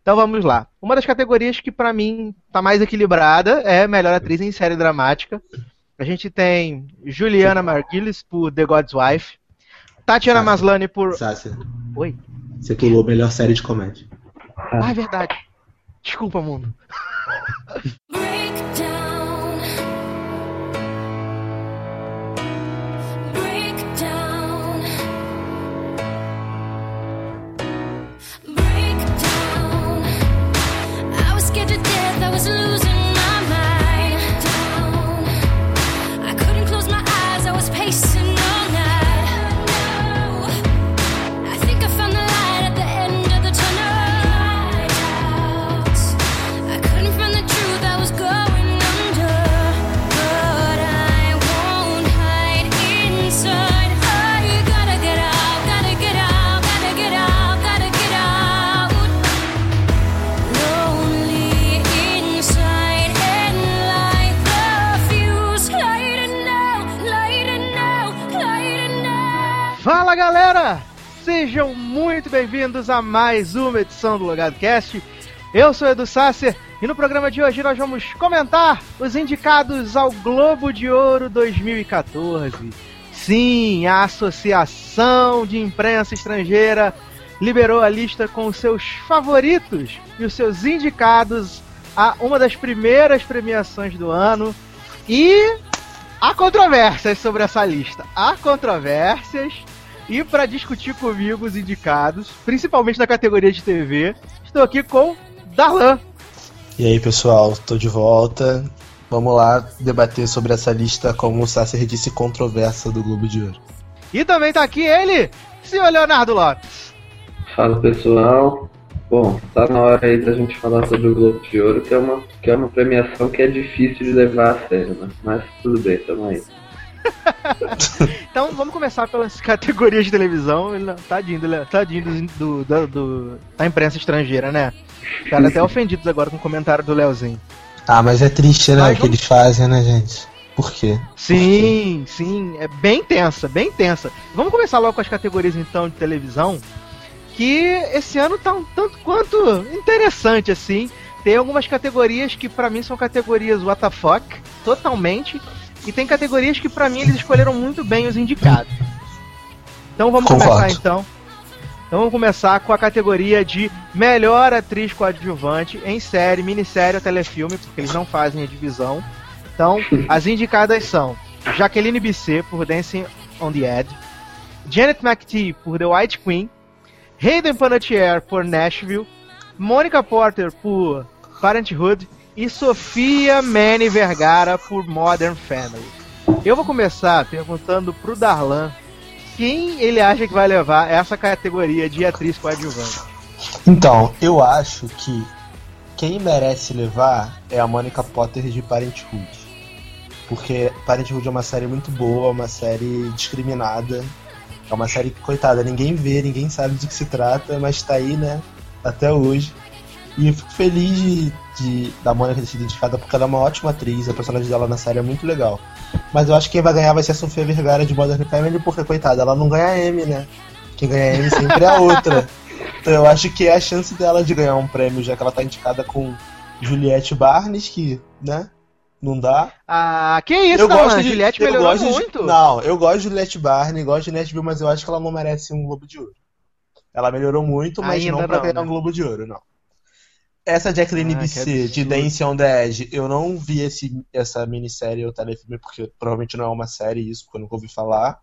Então vamos lá. Uma das categorias que para mim tá mais equilibrada é melhor atriz em série dramática. A gente tem Juliana Margulies por The God's Wife, Tatiana Sácia. Maslany por Sácia, Oi. você pulou melhor série de comédia. Ah, é verdade. Desculpa, mundo. muito bem-vindos a mais uma edição do Logado Cast. Eu sou Edu Sasser e no programa de hoje nós vamos comentar os indicados ao Globo de Ouro 2014. Sim, a Associação de Imprensa Estrangeira liberou a lista com os seus favoritos e os seus indicados a uma das primeiras premiações do ano. E há controvérsias sobre essa lista. Há controvérsias. E para discutir comigo os indicados, principalmente na categoria de TV, estou aqui com Darlan. E aí, pessoal, tô de volta. Vamos lá debater sobre essa lista, como o Sasser disse, controversa do Globo de Ouro. E também tá aqui ele, senhor Leonardo Lopes. Fala pessoal. Bom, tá na hora aí da gente falar sobre o Globo de Ouro, que é uma, que é uma premiação que é difícil de levar a sério, né? Mas tudo bem, tamo aí. Então vamos começar pelas categorias de televisão. Ele- Tadinho, do, tadinho do, do- do- da imprensa estrangeira, né? Ficaram até ofendidos agora com o comentário do Leozinho. Ah, mas é triste, né, Mas o que eles fazem, né, gente? Por quê? Sim, sim, é bem tensa, bem tensa. Vamos começar logo com as categorias então de televisão, que esse ano tá um tanto quanto interessante assim. Tem algumas categorias que pra mim são categorias WTF, totalmente, e tem categorias que pra mim eles escolheram muito bem os indicados. Então vamos Concordo. começar então. Então vamos começar com a categoria de melhor atriz coadjuvante em série, minissérie ou telefilme, porque eles não fazem a divisão. Então, as indicadas são Jaqueline Bisset por Dancing on the Edge, Janet McTee por The White Queen, Hayden Panettiere por Nashville, Monica Porter por Parenthood e Sofia Manny Vergara por Modern Family. Eu vou começar perguntando pro Darlan quem ele acha que vai levar essa categoria de atriz coadjuvante. Então, eu acho que quem merece levar é a Monica Potter de Parenthood. Porque Parenthood é uma série muito boa, uma série discriminada. É uma série que, coitada, ninguém vê, ninguém sabe de que se trata, mas tá aí, né? Até hoje. E eu fico feliz de, de- da Mônica ter sido indicada porque ela é uma ótima atriz, a personagem dela na série é muito legal. Mas eu acho que quem vai ganhar vai ser a Sofia Vergara de Modern Family, porque, coitada, ela não ganha M, né? Quem ganha M sempre é a outra. Então eu acho que é a chance dela de ganhar um prêmio, já que ela tá indicada com Juliette Barnes, que, né? Não dá. Ah, que isso, Darlan? Juliette eu melhorou gosto de- muito. não, eu gosto de Juliette Barnes, gosto de Nashville, mas eu acho que ela não merece um Globo de Ouro. Ela melhorou muito, mas Ainda não pra ganhar né? um Globo de Ouro, não. Essa Jacqueline Ah, que Bisset de. Dance on the Edge, eu não vi esse, essa minissérie ou telefilme, porque provavelmente não é uma série isso, porque eu nunca ouvi falar.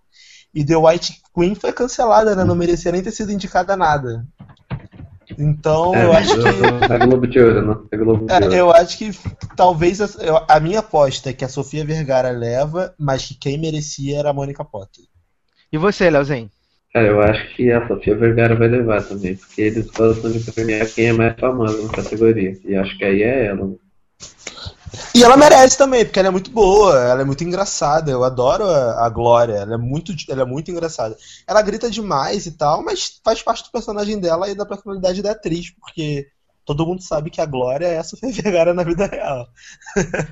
E The White Queen foi cancelada, né? Não merecia nem ter sido indicada a nada. Então, É, eu acho que. É Globo de Ouro, né? É Globo de É, Ouro. eu acho que talvez a, a minha aposta é que a Sofia Vergara leva, mas que quem merecia era a Mônica Potter. E você, Leozinho? Cara, eu acho que a Sofia Vergara vai levar também, porque eles gostam de premiar quem é mais famosa na categoria. E acho que aí é ela. E ela merece também, porque ela é muito boa, ela é muito engraçada. Eu adoro a, a Glória, ela é, muito, ela é muito engraçada. Ela grita demais e tal, mas faz parte do personagem dela e da personalidade da atriz, porque todo mundo sabe que a Glória é a Sofia Vergara na vida real.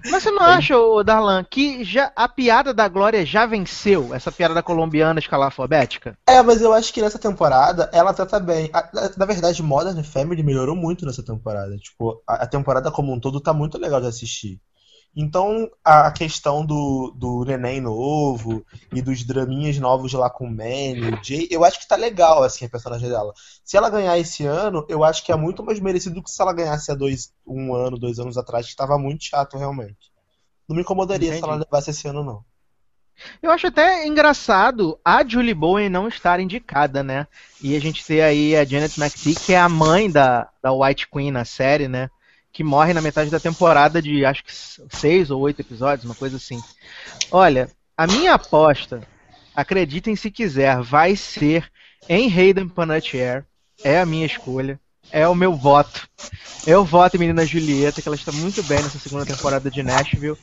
Mas você não acha, ô, Darlan, que já, a piada da Glória já venceu essa piada da colombiana escalafobética? É, mas eu acho que nessa temporada ela trata bem. A- a- Na verdade, Modern Family melhorou muito nessa temporada. Tipo, a, a temporada como um todo tá muito legal de assistir. Então, a questão do, do neném novo e dos draminhas novos lá com o Manny, o Jay, eu acho que tá legal, assim, a personagem dela. Se ela ganhar esse ano, eu acho que é muito mais merecido do que se ela ganhasse há dois, um ano, dois anos atrás, que tava muito chato, realmente. Não me incomodaria se Entendi. ela levasse esse ano, não. Eu acho até engraçado a Julie Bowen não estar indicada, né? E a gente ter aí a Janet McTeague, que é a mãe da, da White Queen na série, né? Que morre na metade da temporada de acho que seis ou oito episódios, uma coisa assim. Olha, a minha aposta, acreditem se quiser, vai ser em Hayden Panettiere. É a minha escolha. É o meu voto. Eu voto em Menina Julieta, que ela está muito bem nessa segunda temporada de Nashville.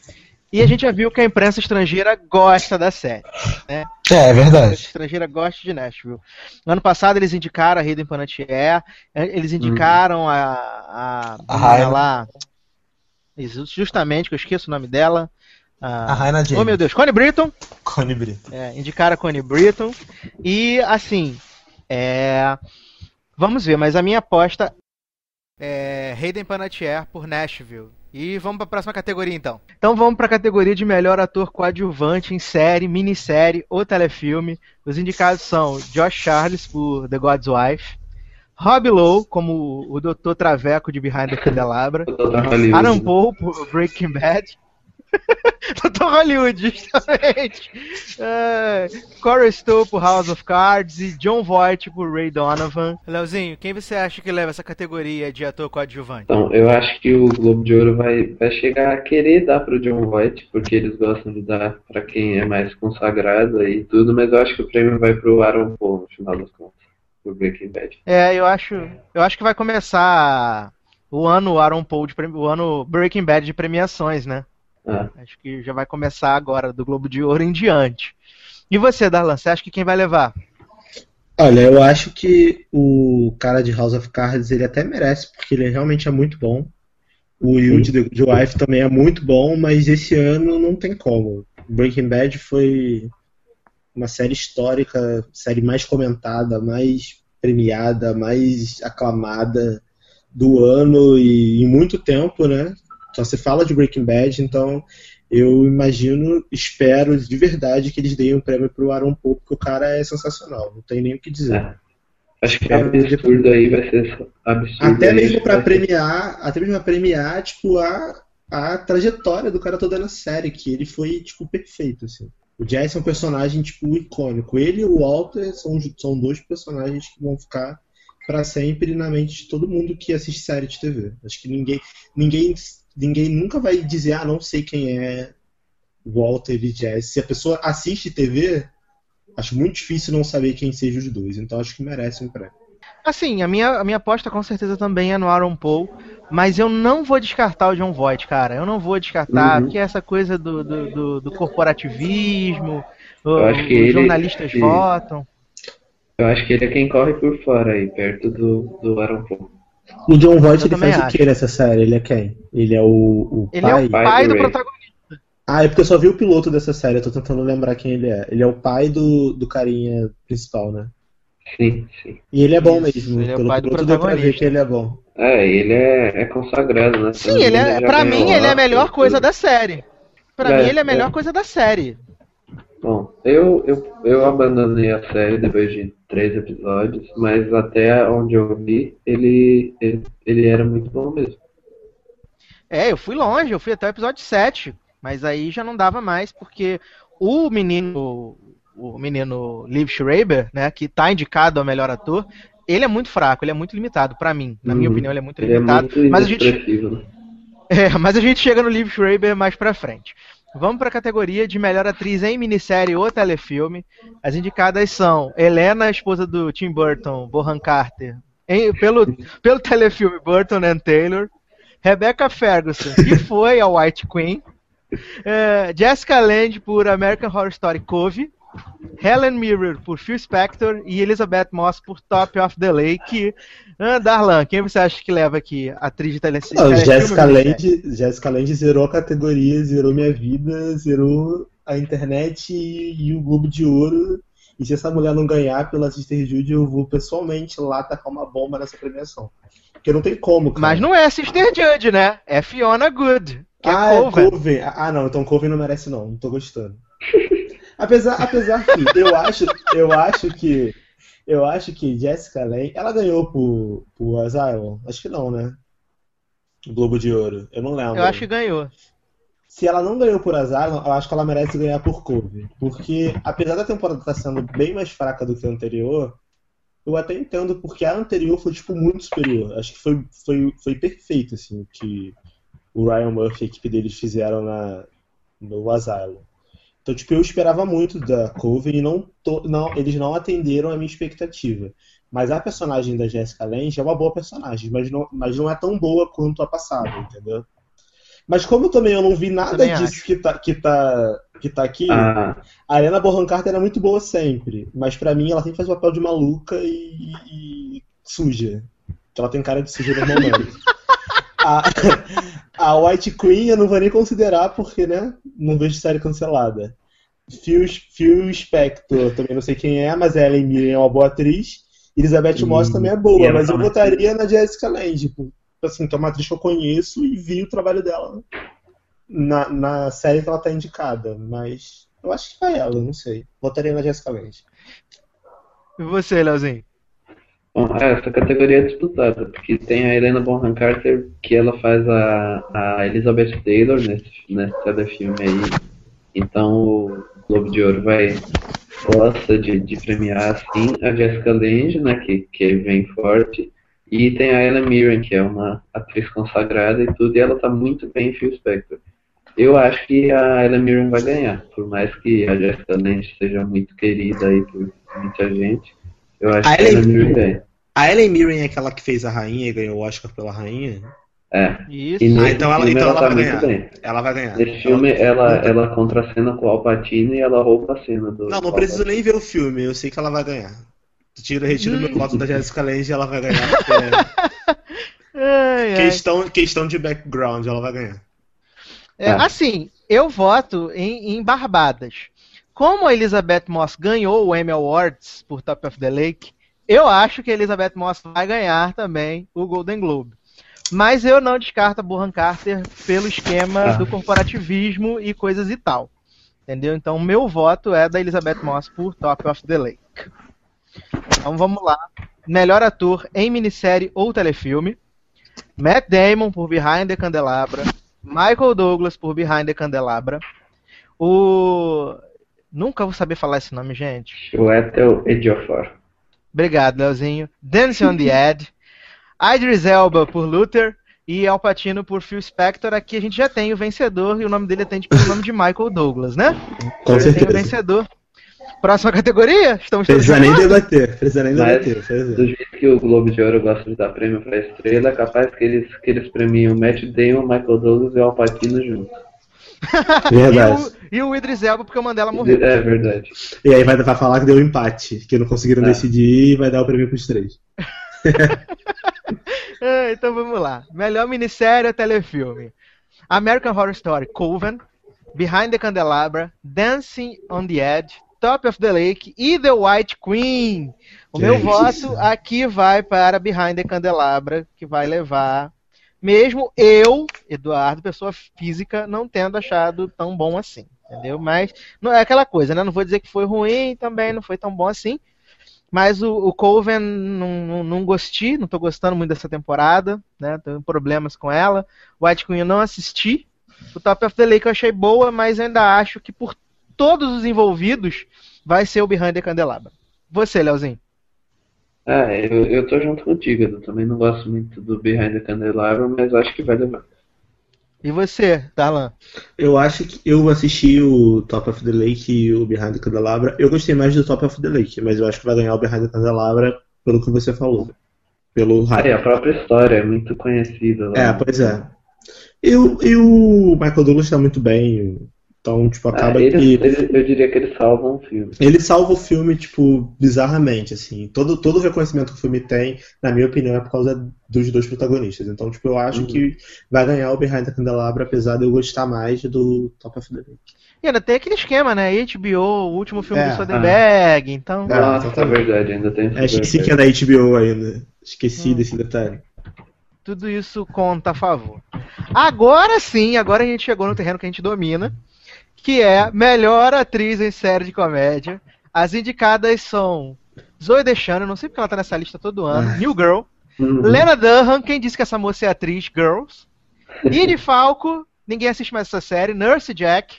E a gente já viu que a imprensa estrangeira gosta da série. É, é A verdade. imprensa estrangeira gosta de Nashville. No ano passado eles indicaram a Hayden Panettiere, eles indicaram a, a, A menina Raina. lá, justamente, que eu esqueço o nome dela. A Raina James. Oh meu Deus, Connie Britton. Connie Brito. É, indicaram a Connie Britton. E assim, é, vamos ver, mas a minha aposta é Hayden Panettiere por Nashville. E vamos para a próxima categoria então. Então vamos para a categoria de melhor ator coadjuvante em série, minissérie ou telefilme. Os indicados são Josh Charles por The God's Wife, Rob Lowe como o Dr. Traveco de Behind the Candelabra. Aaron Paul por Breaking Bad. Dr. Hollywood, justamente. É, Corey Stowe por House of Cards e John Voight por Ray Donovan. Leozinho, quem você acha que leva essa categoria de ator coadjuvante? Então, eu acho que o Globo de Ouro vai, vai chegar a querer dar pro John Voight, porque eles gostam de dar pra quem é mais consagrado e tudo, mas eu acho que o prêmio vai pro Aaron Paul, no final das contas, por Breaking Bad. É, eu acho, eu acho que vai começar o ano Aaron Paul de premi- o ano Breaking Bad de premiações, né? Ah, Acho que já vai começar agora do Globo de Ouro em diante. E você, Darlan, você acha que quem vai levar? Olha, eu acho que o cara de House of Cards ele até merece, porque ele realmente é muito bom. O Will de The Wife também é muito bom, mas esse ano não tem como. Breaking Bad foi uma série histórica, série mais comentada, mais premiada, mais aclamada do ano e em muito tempo, né? Só se fala de Breaking Bad, então eu imagino, espero de verdade que eles deem um prêmio pro Aaron Paul, porque o cara é sensacional, não tem nem o que dizer. é. Acho que absurdo aí vai ser absurdo. Até mesmo pra vai ser- premiar, até mesmo pra premiar, tipo, a, a trajetória do cara toda na série, que ele foi, tipo, perfeito, assim. O Jesse é um personagem, tipo, icônico. Ele e o Walter são, são dois personagens que vão ficar pra sempre na mente de todo mundo que assiste série de TV. Acho que ninguém, ninguém, ninguém nunca vai dizer, ah, não sei quem é Walter e Jesse. Se a pessoa assiste TV, acho muito difícil não saber quem seja os dois. Então acho que merece um prêmio. Assim, a minha, a minha aposta com certeza também é no Aaron Paul, mas eu não vou descartar o John Voight, cara. Eu não vou descartar, Uhum. porque é essa coisa do, do, do- do corporativismo, o- Eu acho que os ele- jornalistas ele- votam. Eu acho que ele é quem corre por fora aí, perto do, do Aaron Paul. O John Voight ele faz acho. o que nessa série? Ele é quem? Ele é o, o Ele é pai? o pai pai do do protagonista. Ah, é porque eu só vi o piloto dessa série, eu tô tentando lembrar quem ele é. Ele é o pai do, do carinha principal, né? Sim, sim. E ele é bom Isso, mesmo. ele é o Pelo pai do piloto deu pra ver protagonista. que ele é bom. É, ele é, é consagrado, né? Sim, ele é, pra mim, ele é a Oscar, melhor coisa da série. Pra É, mim, ele é a melhor é. coisa da série. Bom, eu, eu, eu abandonei a série depois de três episódios, mas até onde eu vi, ele, ele, ele era muito bom mesmo. É, eu fui longe, eu fui até o episódio 7, mas aí já não dava mais, porque o menino, o menino Liv Schreiber, né, que tá indicado ao melhor ator, ele é muito fraco, ele é muito limitado, pra mim. Na minha Uhum. opinião, ele é muito Ele é limitado. muito mas a gente, é, mas a gente chega no Liv Schreiber mais pra frente. Vamos pra categoria de melhor atriz em minissérie ou telefilme. As indicadas são Helena, esposa do Tim Burton, Bohan Carter, em- pelo, pelo telefilme Burton and Taylor. Rebecca Ferguson, que foi a White Queen. É, Jessica Lange por American Horror Story Cove. Helen Mirren por Phil Spector e Elizabeth Moss por Top of the Lake. Ah, Darlan, quem você acha que leva aqui? Atriz de tele Não, telefilme Jessica? Lange, Jessica Lange zerou a categoria, zerou minha vida, zerou a internet e, e o Globo de Ouro. E se essa mulher não ganhar pela Sister Judy, eu vou pessoalmente lá tacar uma bomba nessa premiação. Porque não tem como, cara. Mas não é Sister Judge, né? É Fiona Good. Que ah, é é Coven. Coven. Ah, não, então Coven não merece não, não tô gostando. apesar, apesar que eu acho, eu acho que eu acho que Jessica Lange, ela ganhou por, por Asylum? Acho que não, né? O Globo de Ouro. Eu não lembro. Eu acho que ganhou. Se ela não ganhou por Asylum, eu acho que ela merece ganhar por Coven. Porque apesar da temporada estar sendo bem mais fraca do que a anterior, eu até entendo porque a anterior foi tipo muito superior. Acho que foi, foi, foi perfeito assim o que o Ryan Murphy e a equipe deles fizeram na, no Asylum. Então, tipo, eu esperava muito da Coven e não, to- não, eles não atenderam a minha expectativa. Mas a personagem da Jessica Lange é uma boa personagem, mas não, mas não é tão boa quanto a passada, entendeu? Mas como também eu não vi nada disso acho. que tá, que, tá, que tá aqui, Ah, a Helena Bonham Carter era muito boa sempre, mas pra mim ela sempre faz o papel de maluca e, e suja. Que ela tem cara de suja normalmente. a, a White Queen eu não vou nem considerar porque, né, não vejo série cancelada. Phil, Phil Spector, também não sei quem é, mas a Ellen Mirren é uma boa atriz. Elizabeth E- Moss também é boa, ela mas eu votaria na Jessica Lange, tipo, assim, que é uma atriz que eu conheço e vi o trabalho dela na, na série que ela tá indicada, mas eu acho que vai ela, não sei. Votaria na Jessica Lange. E você, Leozinho? É, essa categoria é disputada, porque tem a Helena Bonham Carter, que ela faz a, a Elizabeth Taylor nesse, nesse telefilme aí. Então o Globo de Ouro vai gosta de, de premiar assim a Jessica Lange, né, que, que vem forte. E tem a Ellen Mirren, que é uma atriz consagrada e tudo, e ela tá muito bem em Phil Spector. Eu acho que a Ellen Mirren vai ganhar, por mais que a Jessica Lange seja muito querida aí por muita gente. Eu acho A que a Ellen- Mirren ganha. A Ellen Mirren é aquela que fez a rainha e ganhou o Oscar pela rainha? É. Isso. E nesse Ah, então ela- então ela tá vai ganhar. bem. Ela vai ganhar. Nesse filme ela, ela contracena com o Alpatino e ela rouba a cena do. Não, não preciso nem ver o filme, eu sei que ela vai ganhar. Tira, retira Hum. meu voto da Jessica Lange e ela vai ganhar. porque Ai, é ai. questão, questão de background, ela vai ganhar. É, Ah. Assim, eu voto em, em Barbadas. Como a Elizabeth Moss ganhou o Emmy Awards por Top of the Lake, eu acho que a Elizabeth Moss vai ganhar também o Golden Globe. Mas eu não descarto a Burhan Carter pelo esquema Ah. do corporativismo e coisas e tal. Entendeu? Então, o meu voto é da Elizabeth Moss por Top of the Lake. Então vamos lá. Melhor ator em minissérie ou telefilme. Matt Damon por Behind the Candelabra. Michael Douglas por Behind the Candelabra. O. Nunca vou saber falar esse nome, gente. Chiwetel Ejiofor. Obrigado, Leozinho. Dancing on the Edge. Idris Elba por Luther. E Al Pacino por Phil Spector. Aqui a gente já tem o vencedor e o nome dele atende pelo nome de Michael Douglas, né? Com Já tem o certeza. vencedor. Próxima categoria? Estamos Precisa nem debater, precisa nem Mas, debater. do jeito que o Globo de Ouro gosta de dar prêmio pra estrela, é capaz que eles, que eles premiam Matt Damon, Michael Douglas e o Alpatino juntos. Verdade. E o, e o Idris Elba porque o Mandela morreu. É verdade. E aí vai, vai falar que deu empate, que não conseguiram É. decidir e vai dar o prêmio pros três. É, então vamos lá. Melhor minissérie ou telefilme? American Horror Story Coven, Behind the Candelabra, Dancing on the Edge, Top of the Lake e The White Queen. O Que meu isso. voto aqui vai para Behind the Candelabra, que vai levar. Mesmo eu, Eduardo, pessoa física, não tendo achado tão bom assim. Entendeu? Mas não é aquela coisa, né? Não vou dizer que foi ruim, também não foi tão bom assim. Mas o, o Coven não, não, não gostei, não tô gostando muito dessa temporada, né? Tenho problemas com ela. White Queen eu não assisti. O Top of the Lake eu achei boa, mas ainda acho que por todos os envolvidos vai ser o Behind the Candelabra. Você, Leozinho. Ah, eu, eu tô junto contigo, eu também não gosto muito do Behind the Candelabra, mas acho que vai levar. E você, Darlan? Eu acho que eu assisti o Top of the Lake e o Behind the Candelabra. Eu gostei mais do Top of the Lake, mas eu acho que vai ganhar o Behind the Candelabra pelo que você falou. Pelo hype. e a própria história é muito conhecida lá. É, pois é. E, o- e o Michael Douglas tá muito bem. Então, tipo, Ah, acaba eles- que. eles- eu diria que eles salvam o filme. Ele salva o filme, tipo, bizarramente, assim. Todo, todo o reconhecimento que o filme tem, na minha opinião, é por causa dos dois protagonistas. Então, tipo, eu acho Uhum. que vai ganhar o Behind the Candelabra, apesar de eu gostar mais do Top of the Lake. E ainda tem aquele esquema, né? HBO, o último filme É. do Soderbergh, então... É, Nossa, é verdade, ainda tem É, esqueci que é da HBO ainda. Esqueci Hum. desse detalhe. Tudo isso conta a favor. Agora sim, agora a gente chegou no terreno que a gente domina, que é melhor atriz em série de comédia. As indicadas são Zoe Deschanel, não sei porque ela tá nessa lista todo ano, New Girl, Uhum. Lena Dunham, quem disse que essa moça é atriz, Girls, Edie Falco, ninguém assiste mais essa série, Nurse Jack,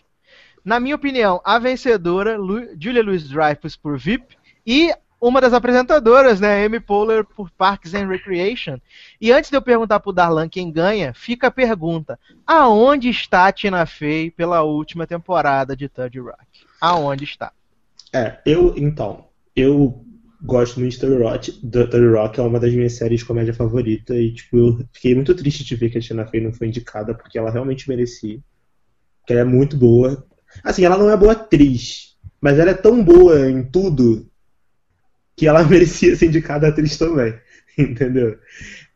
na minha opinião, a vencedora, Lu- Julia Louis-Dreyfus por VIP, e uma das apresentadoras, né, Amy Poehler por Parks and Recreation. E antes de eu perguntar pro Darlan quem ganha, fica a pergunta: aonde está a Tina Fey pela última temporada de Third Rock? Aonde está? É, eu, então, eu gosto muito de Thirty Rock. Thirty Rock é uma das minhas séries de comédia favorita e, tipo, eu fiquei muito triste de ver que a Tina Fey não foi indicada, porque ela realmente merecia. Porque ela é muito boa. Assim, ela não é boa atriz, mas ela é tão boa em tudo que ela merecia ser indicada atriz também. Entendeu?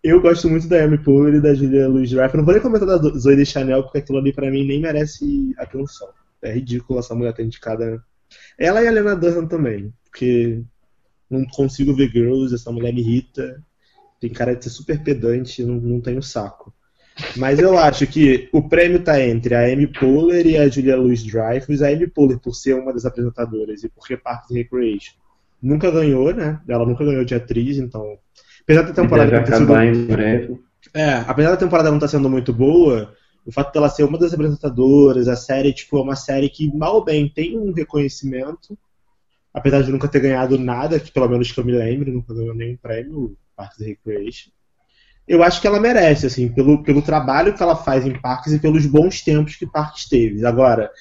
Eu gosto muito da Amy Poehler e da Julia Louis-Dreyfus. Não vou nem comentar da Zoe de Chanel, porque aquilo ali pra mim nem merece atenção. É ridículo essa mulher ter indicada. Ela e a Lena Dunham também, porque não consigo ver Girls, essa mulher me irrita. Tem cara de ser super pedante, não, não tenho saco. Mas eu acho que o prêmio tá entre a Amy Poehler e a Julia Louis-Dreyfus. A Amy Poehler, por ser uma das apresentadoras e porque Parks and Recreation nunca ganhou, né? Ela nunca ganhou de atriz, então. Apesar da temporada não ter sido acabar em breve. é, apesar da temporada não estar sendo muito boa, o fato dela ser uma das apresentadoras, a série, tipo, é uma série que, mal ou bem, tem um reconhecimento, apesar de nunca ter ganhado nada, que pelo menos que eu me lembre, nunca ganhou nenhum prêmio, Parks and Recreation. Eu acho que ela merece, assim, pelo, pelo trabalho que ela faz em Parques e pelos bons tempos que Parques teve. Agora,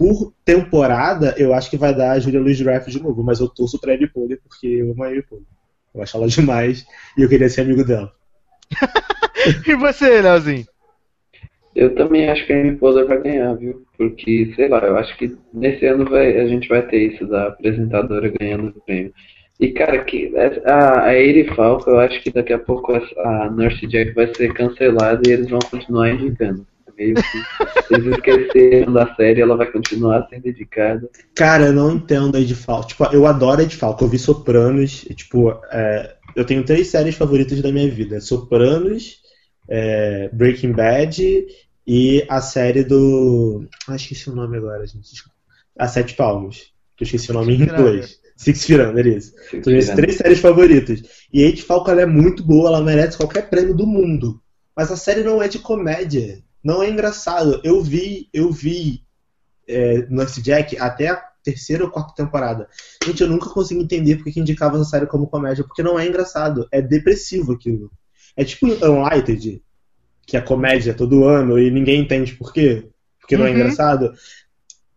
por temporada, eu acho que vai dar a Julia Louis-Dreyfus de novo, mas eu torço pra Amy Poehler porque eu amo a Amy Poehler. Eu acho ela demais e eu queria ser amigo dela. E você, Leozinho? Eu também acho que a Amy Poehler vai ganhar, viu? Porque, sei lá, eu acho que nesse ano vai, a gente vai ter isso da apresentadora ganhando o prêmio. E, cara, que a, a Eri Falco, eu acho que daqui a pouco a, a Nurse Jack vai ser cancelada e eles vão continuar indicando. Meio que eles esqueceram da série, ela vai continuar sendo indicada. Cara, eu não entendo a Ed Falco. Tipo, eu adoro a Ed Falco. Eu vi Sopranos. e, Tipo, é, eu tenho três séries favoritas da minha vida: Sopranos, é, Breaking Bad e a série do. Ah, esqueci o nome agora, gente. desculpa. A Sete Palmos. Que eu esqueci o nome em Six inglês. Six Feet Under, isso. Fico São minhas tirando. três séries favoritas. E a Ed Falco ela é muito boa, ela merece qualquer prêmio do mundo. Mas a série não é de comédia. Não é engraçado. Eu vi, eu vi é, Nurse Jack até a terceira ou quarta temporada. Gente, eu nunca consegui entender porque que indicava essa série como comédia, porque não é engraçado. É depressivo aquilo. É tipo Unlighted, que é comédia todo ano e ninguém entende por quê. Porque não é Uhum. engraçado.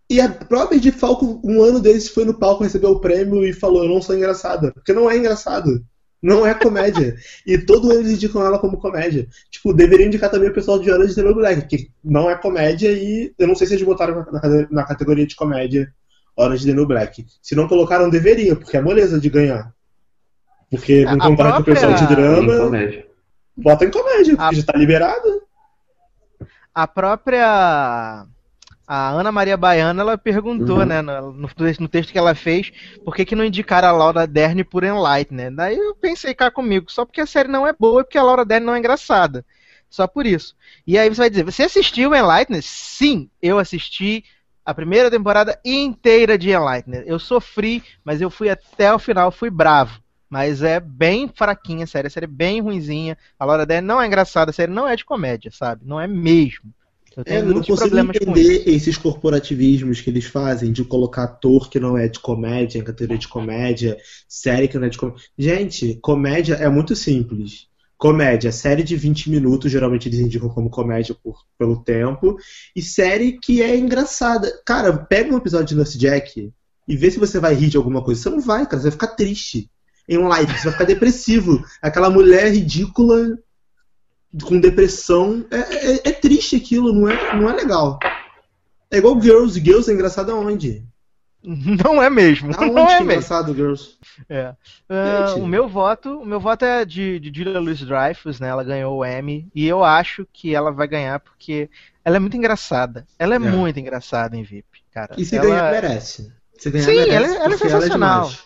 E a própria de Falco, um ano desses, foi no palco, recebeu o prêmio e falou: Eu não sou engraçada. Porque não é engraçado. Não é comédia. e todo ano eles indicam ela como comédia. Tipo, deveriam indicar também o pessoal de is the New Black, que não é comédia e eu não sei se eles botaram na, categoria de comédia is the New Black. Se não colocaram, deveria, porque é moleza de ganhar. Porque não concorre com o pessoal de Em drama, comédia. bota em comédia, porque A- já tá liberado. A própria a Ana Maria Baiana, ela perguntou, Uhum. né, no, no- texto que ela fez, por que, que não indicaram a Laura Dern por Enlight, né? Daí eu pensei cá comigo, só porque a série não é boa e porque a Laura Dern não é engraçada. Só por isso. E aí você vai dizer, você assistiu Enlightened? Sim, eu assisti a primeira temporada inteira de Enlightened. Eu sofri, mas eu fui até o final, fui bravo. Mas é bem fraquinha a série, a série é bem ruinzinha. A Laura Dern não é engraçada, a série não é de comédia, sabe? Não é mesmo. Eu É, eu não consigo entender esses corporativismos que eles fazem de colocar ator que não é de comédia em categoria de comédia, série que não é de comédia. Gente, comédia é muito simples. Comédia, série de 20 minutos, geralmente eles indicam como comédia por, pelo tempo, e série que é engraçada. Cara, pega um episódio de Nurse Jack e vê se você vai rir de alguma coisa. Você não vai, cara, você vai ficar triste. Em um live, você vai ficar depressivo. Aquela mulher ridícula com depressão. É, é- é triste aquilo, não é, não é legal. É igual Girls. Girls é engraçado aonde? Não é mesmo. Aonde não é é mesmo. engraçado Girls? É. Gente. o meu voto, o meu voto é de, de Julia Louis Dreyfus, né? Ela ganhou o Emmy e eu acho que ela vai ganhar porque ela é muito engraçada. Ela é, É. muito engraçada em VIP, cara. E se ela, ganhar, merece. Se ganhar, Sim, merece, ela é- ela é sensacional. demais.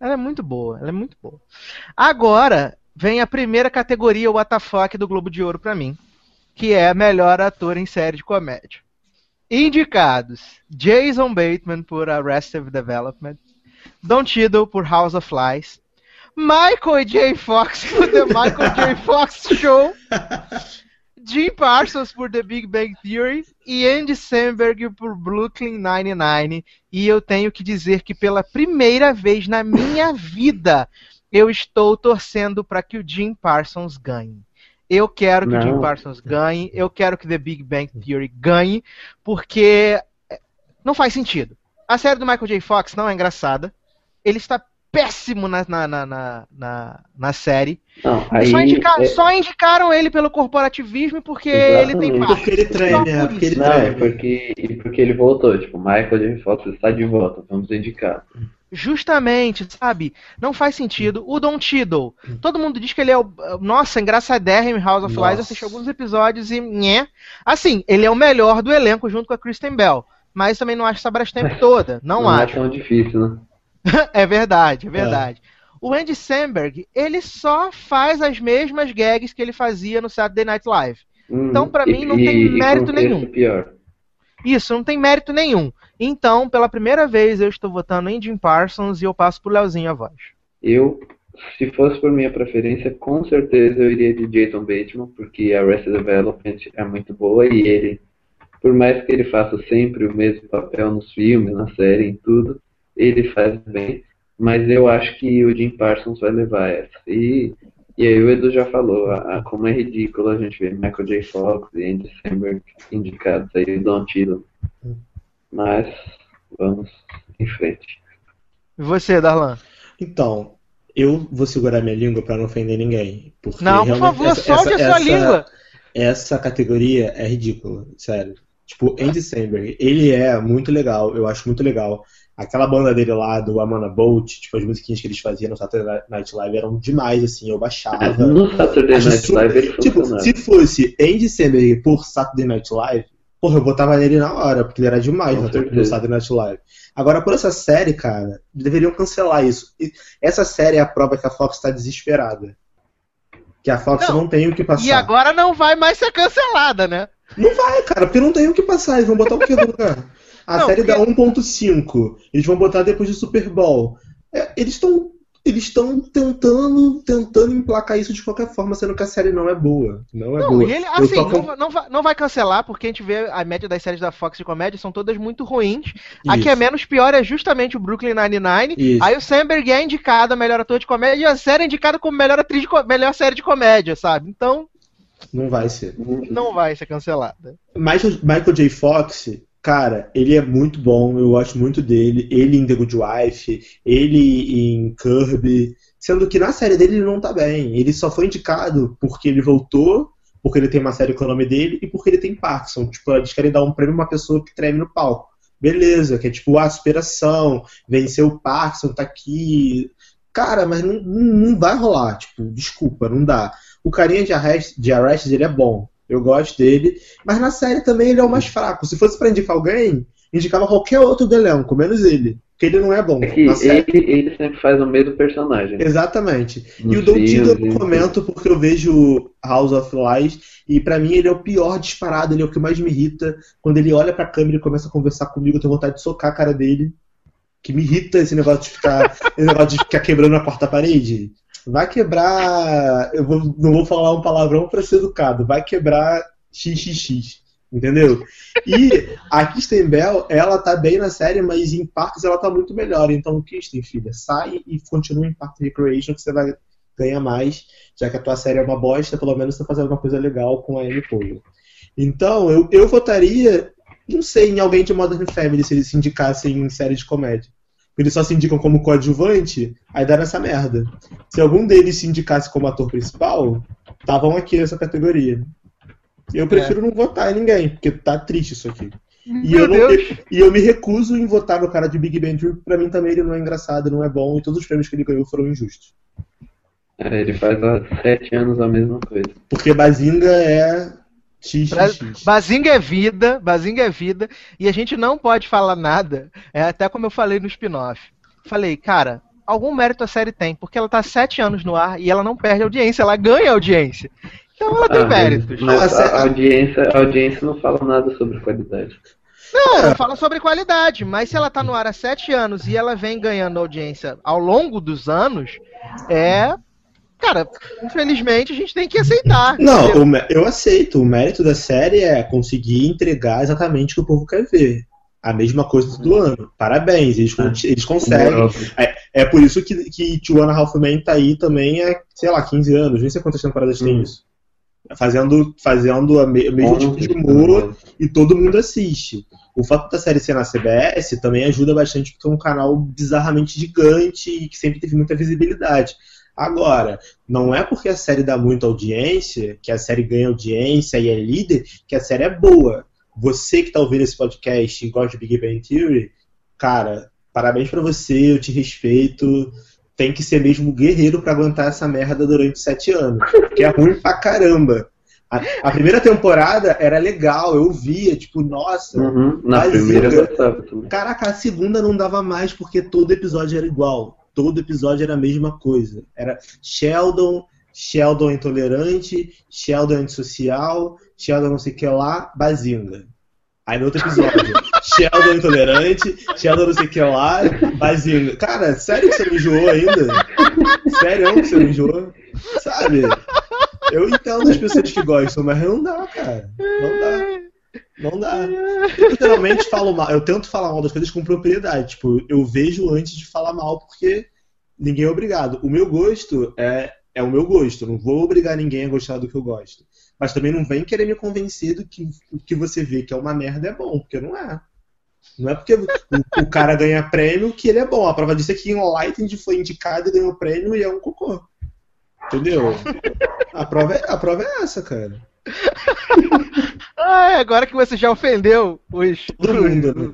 ela é muito boa, ela é muito boa. Agora vem a primeira categoria WTF do Globo de Ouro pra mim, que é melhor ator em série de comédia. Indicados: Jason Bateman por Arrested Development, Don Cheadle por House of Lies, Michael J. Fox por The Michael J. Fox Show, Jim Parsons por The Big Bang Theory e Andy Samberg por Brooklyn Nine-Nine. E eu tenho que dizer que pela primeira vez na minha vida eu estou torcendo para que o Jim Parsons ganhe. Eu quero que o Jim Não. Parsons ganhe, eu quero que The Big Bang Theory ganhe, porque é, não faz sentido. A série do Michael J. Fox não é engraçada. Ele está péssimo na, na, na, na, na- na série. Não, aí. só, indica- é- só indicaram ele pelo corporativismo porque ele tem Exatamente. marca. Porque ele é, por porque ele isso. Não, é treme. porque, e porque ele voltou. Tipo, Michael J. Fox está de volta. Vamos indicar. Justamente, sabe? Não faz sentido. O Don Cheadle, todo mundo diz que ele é o. Nossa, engraçadérrimo em House of Lies. Eu Nossa. assisti alguns episódios e. Nhé. Assim, ele é o melhor do elenco junto com a Kristen Bell. Mas também não acho essa Brastemp toda. Não, é acho. tão difícil, né? é verdade, é verdade. O Andy Samberg, ele só faz as mesmas gags que ele fazia no Saturday Night Live. Então, Hum, pra e- mim, não e- tem mérito nenhum. pior. Isso, não tem mérito nenhum. Então, pela primeira vez, eu estou votando em Jim Parsons e eu passo pro Leozinho a voz. Eu, se fosse por minha preferência, com certeza eu iria de Jason Bateman, porque a Arrested Development é muito boa e ele, por mais que ele faça sempre o mesmo papel nos filmes, na série, em tudo, ele faz bem. Mas eu acho que o Jim Parsons vai levar essa. E, e aí o Edu já falou, a, a- como é ridículo a gente ver Michael J. Fox e Andy Samberg indicados aí, o Don Cheadle. Mas vamos em frente. E você, Darlan? Então, eu vou segurar minha língua pra não ofender ninguém. Porque Não, por favor, essa- solte a sua essa- língua. Essa categoria é ridícula, sério. Tipo, Andy Samberg, ele é muito legal, eu acho muito legal. Aquela banda dele lá, do Amanda Bolt, tipo, as musiquinhas que eles faziam no Saturday Night Live eram demais, assim, eu baixava. No Saturday Night super- Live ele Tipo, funcionava. se fosse Andy Samberg por Saturday Night Live, porra, eu botava nele na hora, porque ele era demais Com no. Saturday Night Live. Agora, por essa série, cara, deveriam cancelar isso. E essa série é a prova que a Fox tá desesperada. Que a Fox Não, não, tem o que passar. E agora não vai mais ser cancelada, né? Não vai, cara, porque não tem o que passar. Eles vão botar o que no lugar? A Não, série porque- dá 1.5. Eles vão botar depois do Super Bowl. É, eles estão eles estão tentando tentando emplacar isso de qualquer forma, sendo que a série não é boa. Não é Não, boa. ele, assim, não, não, vai, não vai cancelar, porque a gente vê a média das séries da Fox de comédia são todas muito ruins. A que Isso. é menos pior é justamente o Brooklyn Nine-Nine. Isso. Aí o Samberg é indicado a melhor ator de comédia e a série é indicada como melhor atriz de melhor série de comédia, sabe? Então, Não vai ser. não vai ser cancelada. Michael, Michael J. Fox, cara, ele é muito bom, eu gosto muito dele. Ele em The Good Wife, ele em Kirby. Sendo que na série dele ele não tá bem. Ele só foi indicado porque ele voltou, porque ele tem uma série com o nome dele e porque ele tem Parkinson. Tipo, eles querem dar um prêmio a uma pessoa que treme no palco. Beleza, que é tipo a superação, venceu o Parkinson, tá aqui. Cara, mas não, não, não vai rolar. Tipo, desculpa, não dá. O carinha de Arrested, de Arrested ele é bom. Eu gosto dele. Mas na série também ele é o mais fraco. Se fosse pra indicar alguém, indicava qualquer outro do elenco, menos ele. Porque ele não é bom. É que na série. ele, ele sempre faz o mesmo personagem. Exatamente. Nos e o Don Cheadle eu comento porque eu vejo House of Lies e pra mim ele é o pior disparado, ele é o que mais me irrita. Quando ele olha pra câmera e começa a conversar comigo, eu tenho vontade de socar a cara dele. Que me irrita esse negócio de ficar, esse negócio de ficar quebrando a quarta parede. Vai quebrar. Eu vou- não vou falar um palavrão pra ser educado. Vai quebrar XXX. Entendeu? E a Kristen Bell, ela tá bem na série, mas em Parks ela tá muito melhor. Então, Kristen, filha, sai e continua em Parks and Recreation que você vai ganhar mais. Já que a tua série é uma bosta, pelo menos você tá fazendo uma coisa legal com a Amy Poehler. Então, eu, eu votaria, não sei, em alguém de Modern Family se eles se indicassem em série de comédia. Eles só se indicam como coadjuvante, aí dá nessa merda. Se algum deles se indicasse como ator principal, estavam aqui nessa categoria. Eu prefiro não votar em ninguém, porque tá triste isso aqui. E eu, não- e eu me recuso em votar no cara de Big Bang Theory, porque pra mim também ele não é engraçado, não é bom, e todos os prêmios que ele ganhou foram injustos. É, ele faz há sete anos a mesma coisa. Porque Bazinga é Bazinga é vida, Bazinga é vida, e a gente não pode falar nada, é até como eu falei no spin-off. Falei, cara, algum mérito a série tem, porque ela tá sete anos no ar e ela não perde audiência, ela ganha audiência. Então ela tem Ah, mas- méritos. Mas a, a audiência, a audiência não fala nada sobre qualidade. Não, não fala sobre qualidade, mas se ela tá no ar há sete anos e ela vem ganhando audiência ao longo dos anos, é. Cara, infelizmente a gente tem que aceitar. Não, o eu aceito. O mérito da série é conseguir entregar exatamente o que o povo quer ver. A mesma coisa todo ano. Parabéns, eles, con- eles conseguem. Óbvio. É por isso que, que Two and a Half Men tá aí também há, sei lá, 15 anos. Nem sei quantas temporadas tem Hum. isso. Fazendo, fazendo a me- o mesmo tipo de humor e todo mundo assiste. O fato da série ser na CBS também ajuda bastante porque é um canal bizarramente gigante e que sempre teve muita visibilidade. Agora, não é porque a série dá muita audiência, que a série ganha audiência e é líder, que a série é boa. Você que tá ouvindo esse podcast e gosta de Big Bang Theory, cara, parabéns pra você, eu te respeito. Tem que ser mesmo guerreiro pra aguentar essa merda durante sete anos. Que é ruim pra caramba. A, a primeira temporada era legal, eu via, tipo, nossa, Uhum, Na primeira eu gostava também. Caraca, a segunda não dava mais porque todo episódio era igual. Todo episódio era a mesma coisa. Era Sheldon, Sheldon intolerante, Sheldon antissocial, Sheldon não sei o que lá, Bazinga. Aí no outro episódio, Sheldon intolerante, Sheldon não sei o que lá, Bazinga. Cara, sério que você me enjoou ainda? Sério que você me enjoou? Sabe? Eu entendo as pessoas que gostam, mas não dá, cara. Não dá. Não dá. Eu literalmente falo mal. Eu tento falar mal das coisas com propriedade. Tipo, eu vejo antes de falar mal porque ninguém é obrigado. O meu gosto é, é o meu gosto. Eu não vou obrigar ninguém a gostar do que eu gosto. Mas também não vem querer me convencer do que o que você vê que é uma merda é bom, porque não é. Não é porque o, o cara ganha prêmio que ele é bom. A prova disso é que Enlightened foi indicado e ganhou prêmio e é um cocô. Entendeu? A prova é, a prova é essa, cara. Ah, agora que você já ofendeu os. Todo mundo, né?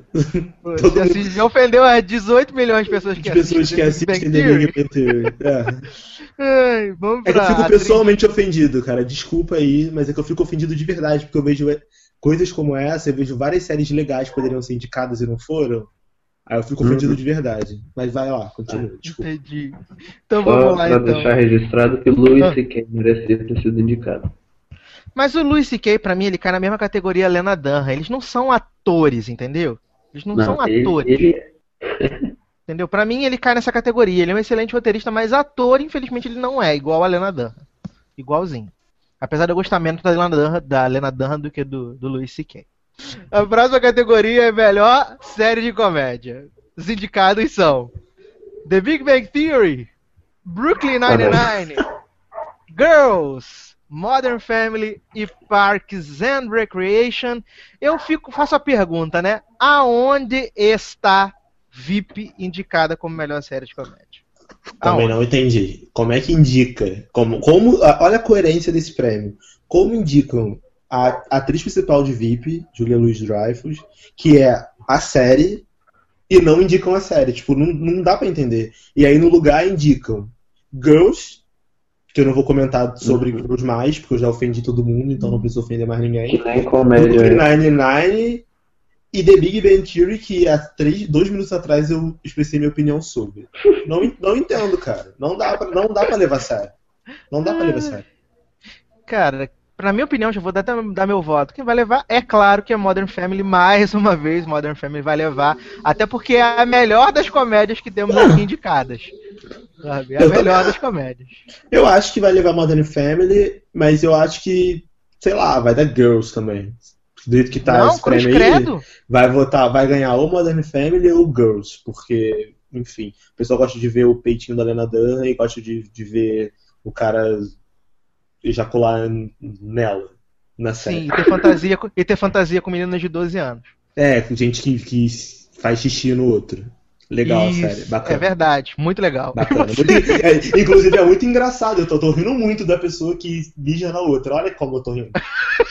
Todo você mundo. já ofendeu as 18 milhões de pessoas que De pessoas que assistem assistem The Big Bang Theory. É. Ai, vamos É que eu fico pessoalmente ofendido, cara. Desculpa aí, mas é que eu fico ofendido de verdade, porque eu vejo é, coisas como essa, eu vejo várias séries legais que poderiam ser indicadas e não foram. Aí eu fico Uhum. ofendido de verdade. Mas vai lá, continua. Desculpa. Entendi. Então Só vamos lá pra então. deixar registrado que o Louis Ah. C.K. merecia ter sido indicado. Mas o Louis C.K., pra mim, ele cai na mesma categoria Lena Dunham. Eles não são atores, entendeu? Eles não, são ele- atores. Ele, Entendeu? Pra mim, ele cai nessa categoria. Ele é um excelente roteirista, mas ator, infelizmente, ele não é igual a Lena Dunham. Igualzinho. Apesar de eu gostar menos da Lena Dunham, da Lena Dunham do que do, do Louis C.K. A próxima categoria é melhor série de comédia. Os indicados são The Big Bang Theory, Brooklyn Nine-Nine, Girls, Modern Family e Parks and Recreation. Eu fico, faço a pergunta, né? Aonde está VIP indicada como melhor série de comédia? Também Aonde? não entendi. Como é que indica? Como, como, a- olha a coerência desse prêmio. Como indicam a atriz principal de VIP, Julia Louis-Dreyfus, que é a série, e não indicam a série. Tipo, não, não dá pra entender. E aí no lugar indicam Girls, que eu não vou comentar sobre Uhum. Girls mais, porque eu já ofendi todo mundo, então não preciso ofender mais ninguém. que nem comédia. Brooklyn Nine-Nine e The Big Bang Theory, que há três, dois minutos atrás eu expressei minha opinião sobre. Não, não entendo, cara. Não dá, pra, não dá pra levar a sério. Não dá pra levar a sério. Cara, pra minha opinião, já vou dar, dar meu voto. Quem vai levar, é claro que é Modern Family, mais uma vez, Modern Family vai levar. Até porque é a melhor das comédias que temos aqui indicadas. Sabe? É a melhor das comédias. Eu acho que vai levar Modern Family, mas eu acho que, sei lá, vai dar Girls também. Do jeito que tá Não, esse prêmio aí, credo. vai votar, vai ganhar ou Modern Family ou Girls, porque, enfim, o pessoal gosta de ver o peitinho da Lena Dunham e gosta de, de ver o cara ejacular nela, na série. Sim, e ter fantasia, com- e ter fantasia com meninas de 12 anos. É, com gente que, que faz xixi no outro. Legal Isso, a série, bacana. É verdade, muito legal. Bacana. É, inclusive, é muito engraçado. Eu tô, tô rindo muito da pessoa que mija na outra. Olha como eu tô rindo.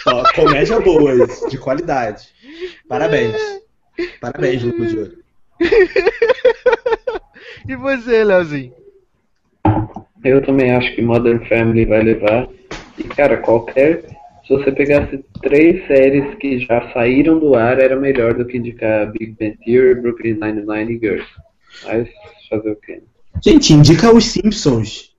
Ó, comédia boa, isso, de qualidade. Parabéns. Parabéns, Globo de Ouro. E você, Leozinho? Eu também acho que Modern Family vai levar. E, cara, qualquer. Se você pegasse três séries que já saíram do ar, era melhor do que indicar Big Bang Theory, Brooklyn Nine-Nine e Girls. Mas fazer o quê? Gente, indica os Simpsons.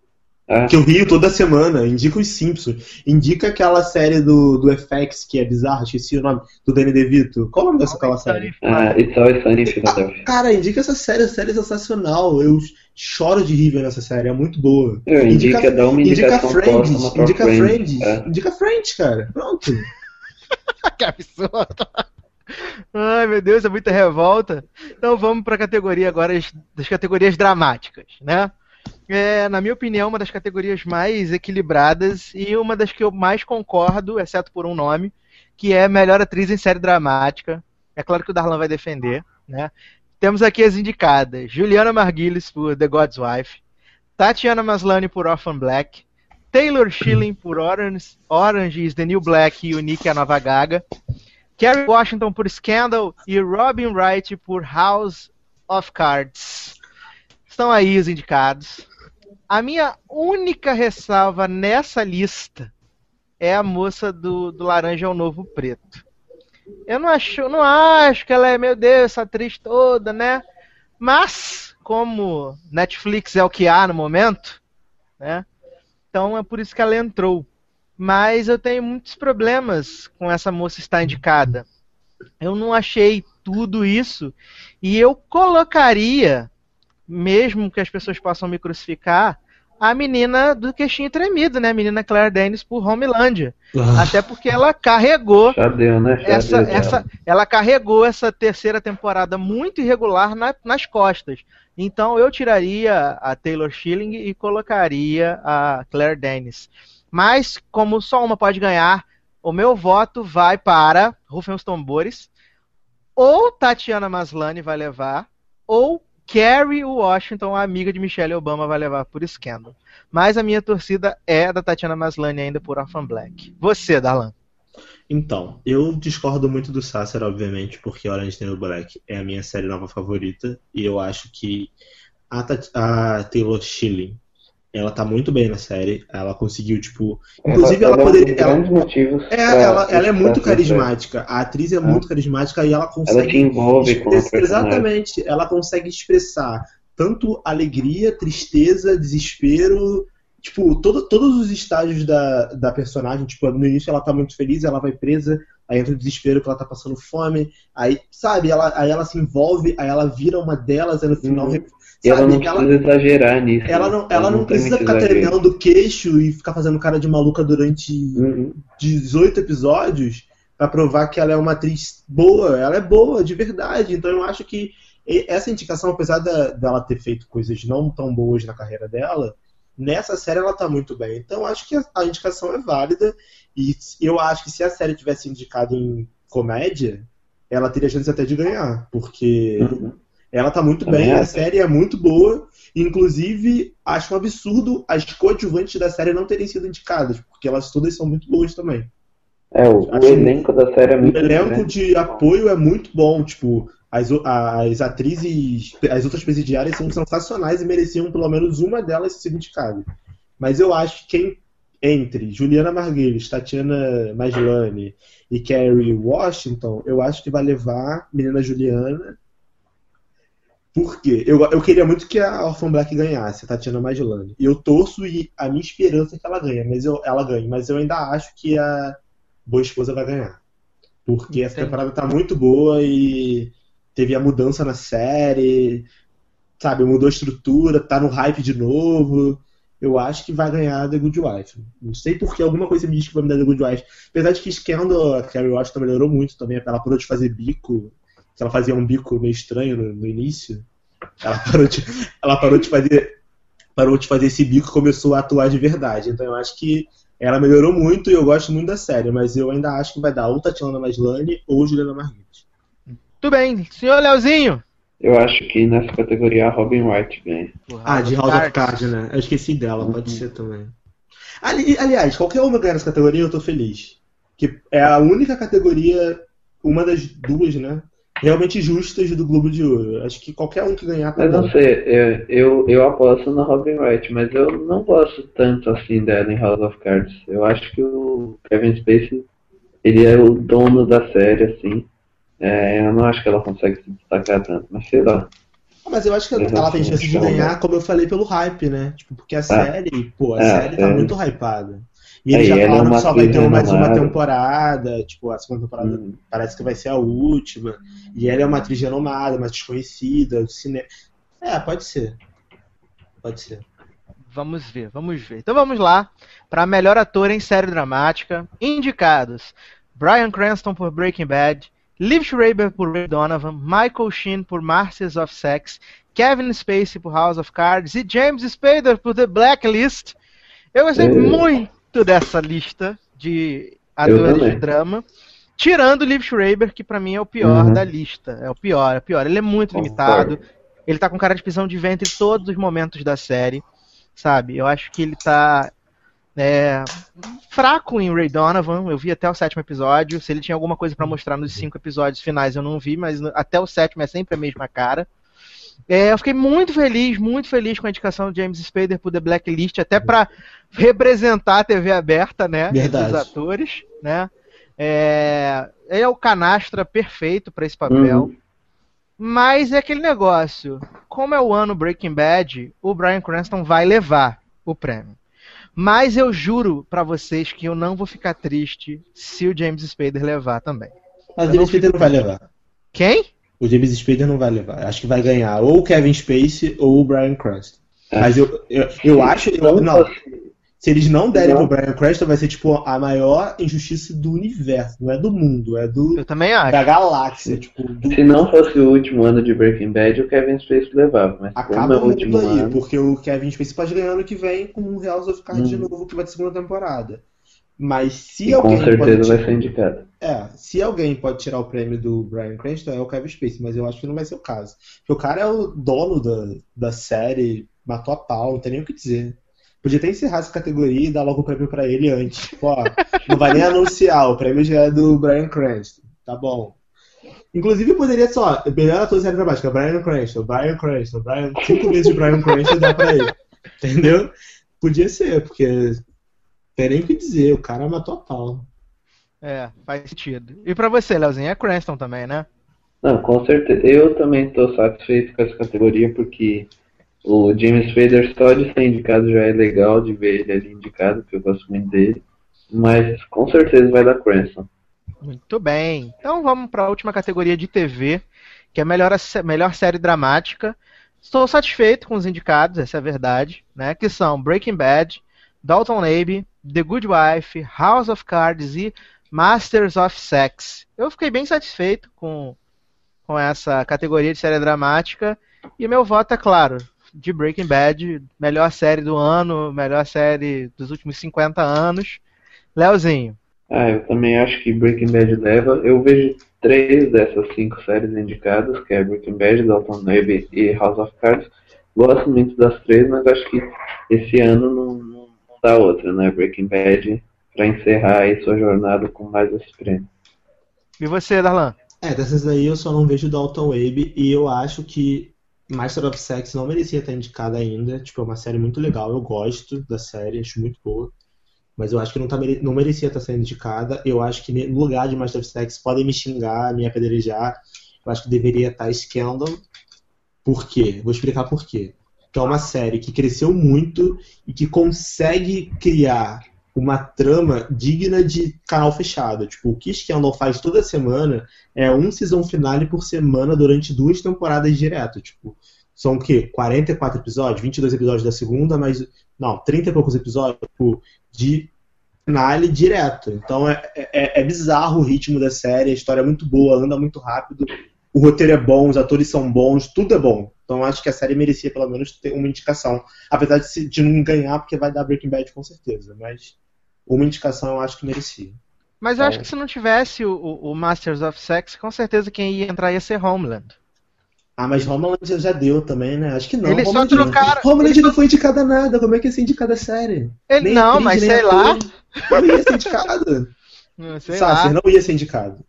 Ah, Que eu rio toda semana. Indica os Simpsons. Indica aquela série do, do FX que é bizarra, esqueci o nome, do Danny DeVito. Qual o nome dessa aquela série? ah, It's Always Sunny in Philadelphia. Cara, indica essa série, a série é sensacional. Eu choro de rir vendo essa série, é muito boa. Eu indica, dá uma indica Friends, pra indica Friends. Friends, É. indica Friends, cara. Pronto. que absurdo. Ai, meu Deus, é muita revolta. Então vamos para a categoria agora das categorias dramáticas, né? É, na minha opinião, uma das categorias mais equilibradas e uma das que eu mais concordo, exceto por um nome, que é melhor atriz em série dramática. É claro que o Darlan vai defender, né? Temos aqui as indicadas: Juliana Margulies por The God's Wife, Tatiana Maslany por Orphan Black, Taylor Schilling por Orange, Orange is the New Black e Nick é a Nova Gaga, Kerry Washington por Scandal e Robin Wright por House of Cards. Estão aí os indicados. A minha única ressalva nessa lista é a moça do, do Laranja ao Novo Preto. Eu não acho, não acho que ela é, meu Deus, essa atriz toda, né? Mas, como Netflix é o que há no momento, né? Então é por isso que ela entrou. Mas eu tenho muitos problemas com essa moça estar indicada. Eu não achei tudo isso. E eu colocaria, mesmo que as pessoas possam me crucificar, a menina do queixinho tremido, né? A menina Claire Danes por Homelandia. Até porque ela carregou Já deu, né? Já essa, deu, essa, ela carregou essa terceira temporada muito irregular na- nas costas. Então eu tiraria a Taylor Schilling e colocaria a Claire Danes. Mas, como só uma pode ganhar, o meu voto vai para Rufem os Tambores. Ou Tatiana Maslany vai levar, ou Kerry Washington, a amiga de Michelle Obama, vai levar por Scandal. Mas a minha torcida é da Tatiana Maslany ainda por Orphan Black. Você, Darlan. Então, eu discordo muito do Sasser, obviamente, porque Orange New Black é a minha série nova favorita e eu acho que a, Tat- a Taylor Schilling, ela tá muito bem na série, ela conseguiu, tipo, inclusive ela, é um dos poderia, ela, motivos é, pra- ela, ela é muito pra- carismática, a atriz é muito carismática e ela consegue Ela te envolve com Expressa- personagem. Exatamente. Ela consegue expressar tanto alegria, tristeza, desespero. Tipo, todo, todos os estágios da, da personagem. Tipo, no início ela tá muito feliz, ela vai presa, aí entra o desespero que ela tá passando fome. Aí, sabe, ela, aí ela se envolve, aí ela vira uma delas, aí no final. Uhum. E ela sabe, não precisa exagerar nisso. ela né? não, ela não precisa ficar tremendo o queixo e ficar fazendo cara de maluca durante Uhum. 18 episódios pra provar que ela é uma atriz boa. Ela é boa, de verdade. Então eu acho que essa indicação, apesar da- dela ter feito coisas não tão boas na carreira dela, nessa série ela tá muito bem. Então eu acho que a, indicação é válida. E eu acho que se a série tivesse indicado em comédia, ela teria chance até de ganhar. Porque Uhum. Ela tá muito Também bem, a série é muito boa. Inclusive, acho um absurdo as coadjuvantes da série não terem sido indicadas, porque elas todas são muito boas também. É, o, o elenco da série é O muito elenco grande. de apoio é muito bom, tipo, as, o- as atrizes, as outras presidiárias são sensacionais e mereciam pelo menos uma delas ser indicada. Mas eu acho que quem entre Juliana Marguerite, Tatiana Maslany e Kerry Washington, eu acho que vai levar menina Juliana. Por quê? Eu, eu queria muito que a Orphan Black ganhasse, a Tatiana Maslany. E eu torço e a minha esperança é que ela ganhe, mas eu, ela ganhe, mas eu ainda acho que a Boa Esposa vai ganhar. Porque essa Entendi. temporada tá muito boa e teve a mudança na série, sabe, mudou a estrutura, tá no hype de novo. Eu acho que vai ganhar The Good Wife. Não sei porque alguma coisa me diz que vai me dar The Good Wife. Apesar de que Scandal, a Carrie Washington melhorou muito também. Ela parou de fazer bico. Que Ela fazia um bico meio estranho no, no início. Ela parou de, ela parou de fazer parou de fazer esse bico e começou a atuar de verdade. Então eu acho que ela melhorou muito e eu gosto muito da série, mas eu ainda acho que vai dar ou Tatiana Maslany ou Juliana Marguerite. Tudo bem. Senhor Leozinho, Eu acho que nessa categoria a Robin Wright ganha. Ah, de House of Cards. Né? Eu esqueci dela, pode Uhum. ser também. Ali- aliás, qualquer uma ganhar nessa categoria eu tô feliz. Que é a única categoria, uma das duas, né? Realmente justas do Globo de Ouro. Acho que qualquer um que ganhar tá Mas não sei, eu, eu, eu aposto na Robin Wright, mas eu não gosto tanto assim dela em House of Cards. Eu acho que o Kevin Spacey, ele é o dono da série, assim. É, eu não acho que ela consegue se destacar tanto, mas sei lá. Mas eu acho que Eu ela tem chance de ganhar, como eu falei, pelo hype, né? Tipo, porque a série, pô, a É, série tá série. muito hypada. E É, eles já é falaram uma que só vai ter mais uma temporada. Tipo, a segunda temporada Hum. parece que vai ser a última. E ela é uma atriz renomada, mais desconhecida, do cinema. É, pode ser. Pode ser. Vamos ver, vamos ver. Então vamos lá para melhor ator em série dramática. Indicados: Bryan Cranston por Breaking Bad, Liv Schreiber por Ray Donovan, Michael Sheen por Masters of Sex, Kevin Spacey por House of Cards e James Spader por The Blacklist. Eu gostei É. muito dessa lista de atores de drama. Tirando Liv Schreiber, que pra mim é o pior Uhum. da lista. É o pior, é o pior. Ele é muito Concordo. limitado. Ele tá com cara de prisão de ventre em todos os momentos da série. Sabe? Eu acho que ele tá é, fraco em Ray Donovan. Eu vi até o sétimo episódio. Se ele tinha alguma coisa pra mostrar nos cinco episódios finais, eu não vi, mas até o sétimo é sempre a mesma cara. É, eu fiquei muito feliz, muito feliz com a indicação do James Spader pro The Blacklist, até pra representar a TV aberta, né? Verdade. Dos atores, né? É, ele é o canastra perfeito pra esse papel. Uhum. Mas é aquele negócio. Como é o ano Breaking Bad, o Bryan Cranston vai levar o prêmio. Mas eu juro pra vocês que eu não vou ficar triste se o James Spader levar também. Mas o James Spader não vai levar. Quem? O James Spader não vai levar. Acho que vai ganhar ou o Kevin Spacey ou o Brian Cranston. É. Mas eu, eu, eu acho. Eu, não, se eles não derem Não. pro Brian Cranston, vai ser tipo a maior injustiça do universo. Não é do mundo, é do, Eu também acho. da galáxia. Tipo, do- Se não fosse o último ano de Breaking Bad, o Kevin Spacey levava. Mas acaba é o último aí, ano, porque o Kevin Spacey pode ganhar ano que vem com o House of Cards de Hum. novo, que vai ter segunda temporada. Mas se e alguém com certeza pode vai ser indicado. É, se alguém pode tirar o prêmio do Brian Cranston é o Kevin Spacey, mas eu acho que não vai ser o caso. Porque o cara é o dono da, da série, matou a pau, não tem nem o que dizer. Podia até encerrar essa categoria e dar logo o prêmio pra ele antes. Tipo, ó, não vai nem anunciar, o prêmio já é do Brian Cranston. Tá bom. Inclusive poderia só, melhor ator série dramática, Brian Cranston, Brian Cranston, Brian, cinco vezes de Brian Cranston dá pra ele. Entendeu? Podia ser, porque não tem nem o que dizer, o cara matou a pau. É, faz sentido. E pra você, Leozinho, é Cranston também, né? Não, com certeza. Eu também estou satisfeito com essa categoria, porque o James Spader só de ser indicado já é legal de ver ele ali indicado, porque eu gosto muito dele. Mas com certeza vai dar Cranston. Muito bem. Então vamos para a última categoria de TV, que é a melhor, melhor série dramática. Estou satisfeito com os indicados, essa é a verdade, né? Que são Breaking Bad, Dalton Abbey, The Good Wife, House of Cards e Masters of Sex. Eu fiquei bem satisfeito com, com essa categoria de série dramática e meu voto é claro, de Breaking Bad, melhor série do ano, melhor série dos últimos 50 anos. Leozinho. Ah, eu também acho que Breaking Bad leva. Eu vejo três dessas cinco séries indicadas, que é Breaking Bad, Dalton Abbey e House of Cards. Gosto muito das três, mas acho que esse ano não, não dá outra, né? Breaking Bad para encerrar aí sua jornada com mais esse prêmio. E você, Darlan? É, dessas aí eu só não vejo Dalton Abe e eu acho que Master of Sex não merecia estar indicada ainda. Tipo, é uma série muito legal, eu gosto da série, acho muito boa. Mas eu acho que não, tá, não merecia estar sendo indicada. Eu acho que no lugar de Master of Sex podem me xingar, me apedrejar. Eu acho que deveria estar Scandal. Por quê? Vou explicar por quê. Que é uma série que cresceu muito e que consegue criar uma trama digna de canal fechado. Tipo, o que Scandal faz toda semana é um season finale por semana durante duas temporadas direto. Tipo, são o quê? 44 episódios? 22 episódios da segunda, mas. Não, 30 e poucos episódios tipo, de finale direto. Então é, é, é bizarro o ritmo da série, a história é muito boa, anda muito rápido, o roteiro é bom, os atores são bons, tudo é bom. Então acho que a série merecia pelo menos ter uma indicação. Apesar de, de não ganhar, porque vai dar Breaking Bad com certeza. Mas uma indicação eu acho que merecia. Mas eu acho Bom. que se não tivesse o, o- o Masters of Sex, com certeza quem ia entrar ia ser Homeland. Ah, mas Homeland já- deu também, né? Acho que não. Eles só Homeland não- trocaram- Homeland eles não foi indicada a nada. Como é que ia ser indicada a série? Ele, Nem não, atriz, mas nem sei ator. lá. Não ia ser indicado. Hum, Sei Sácer, lá. não ia ser indicado.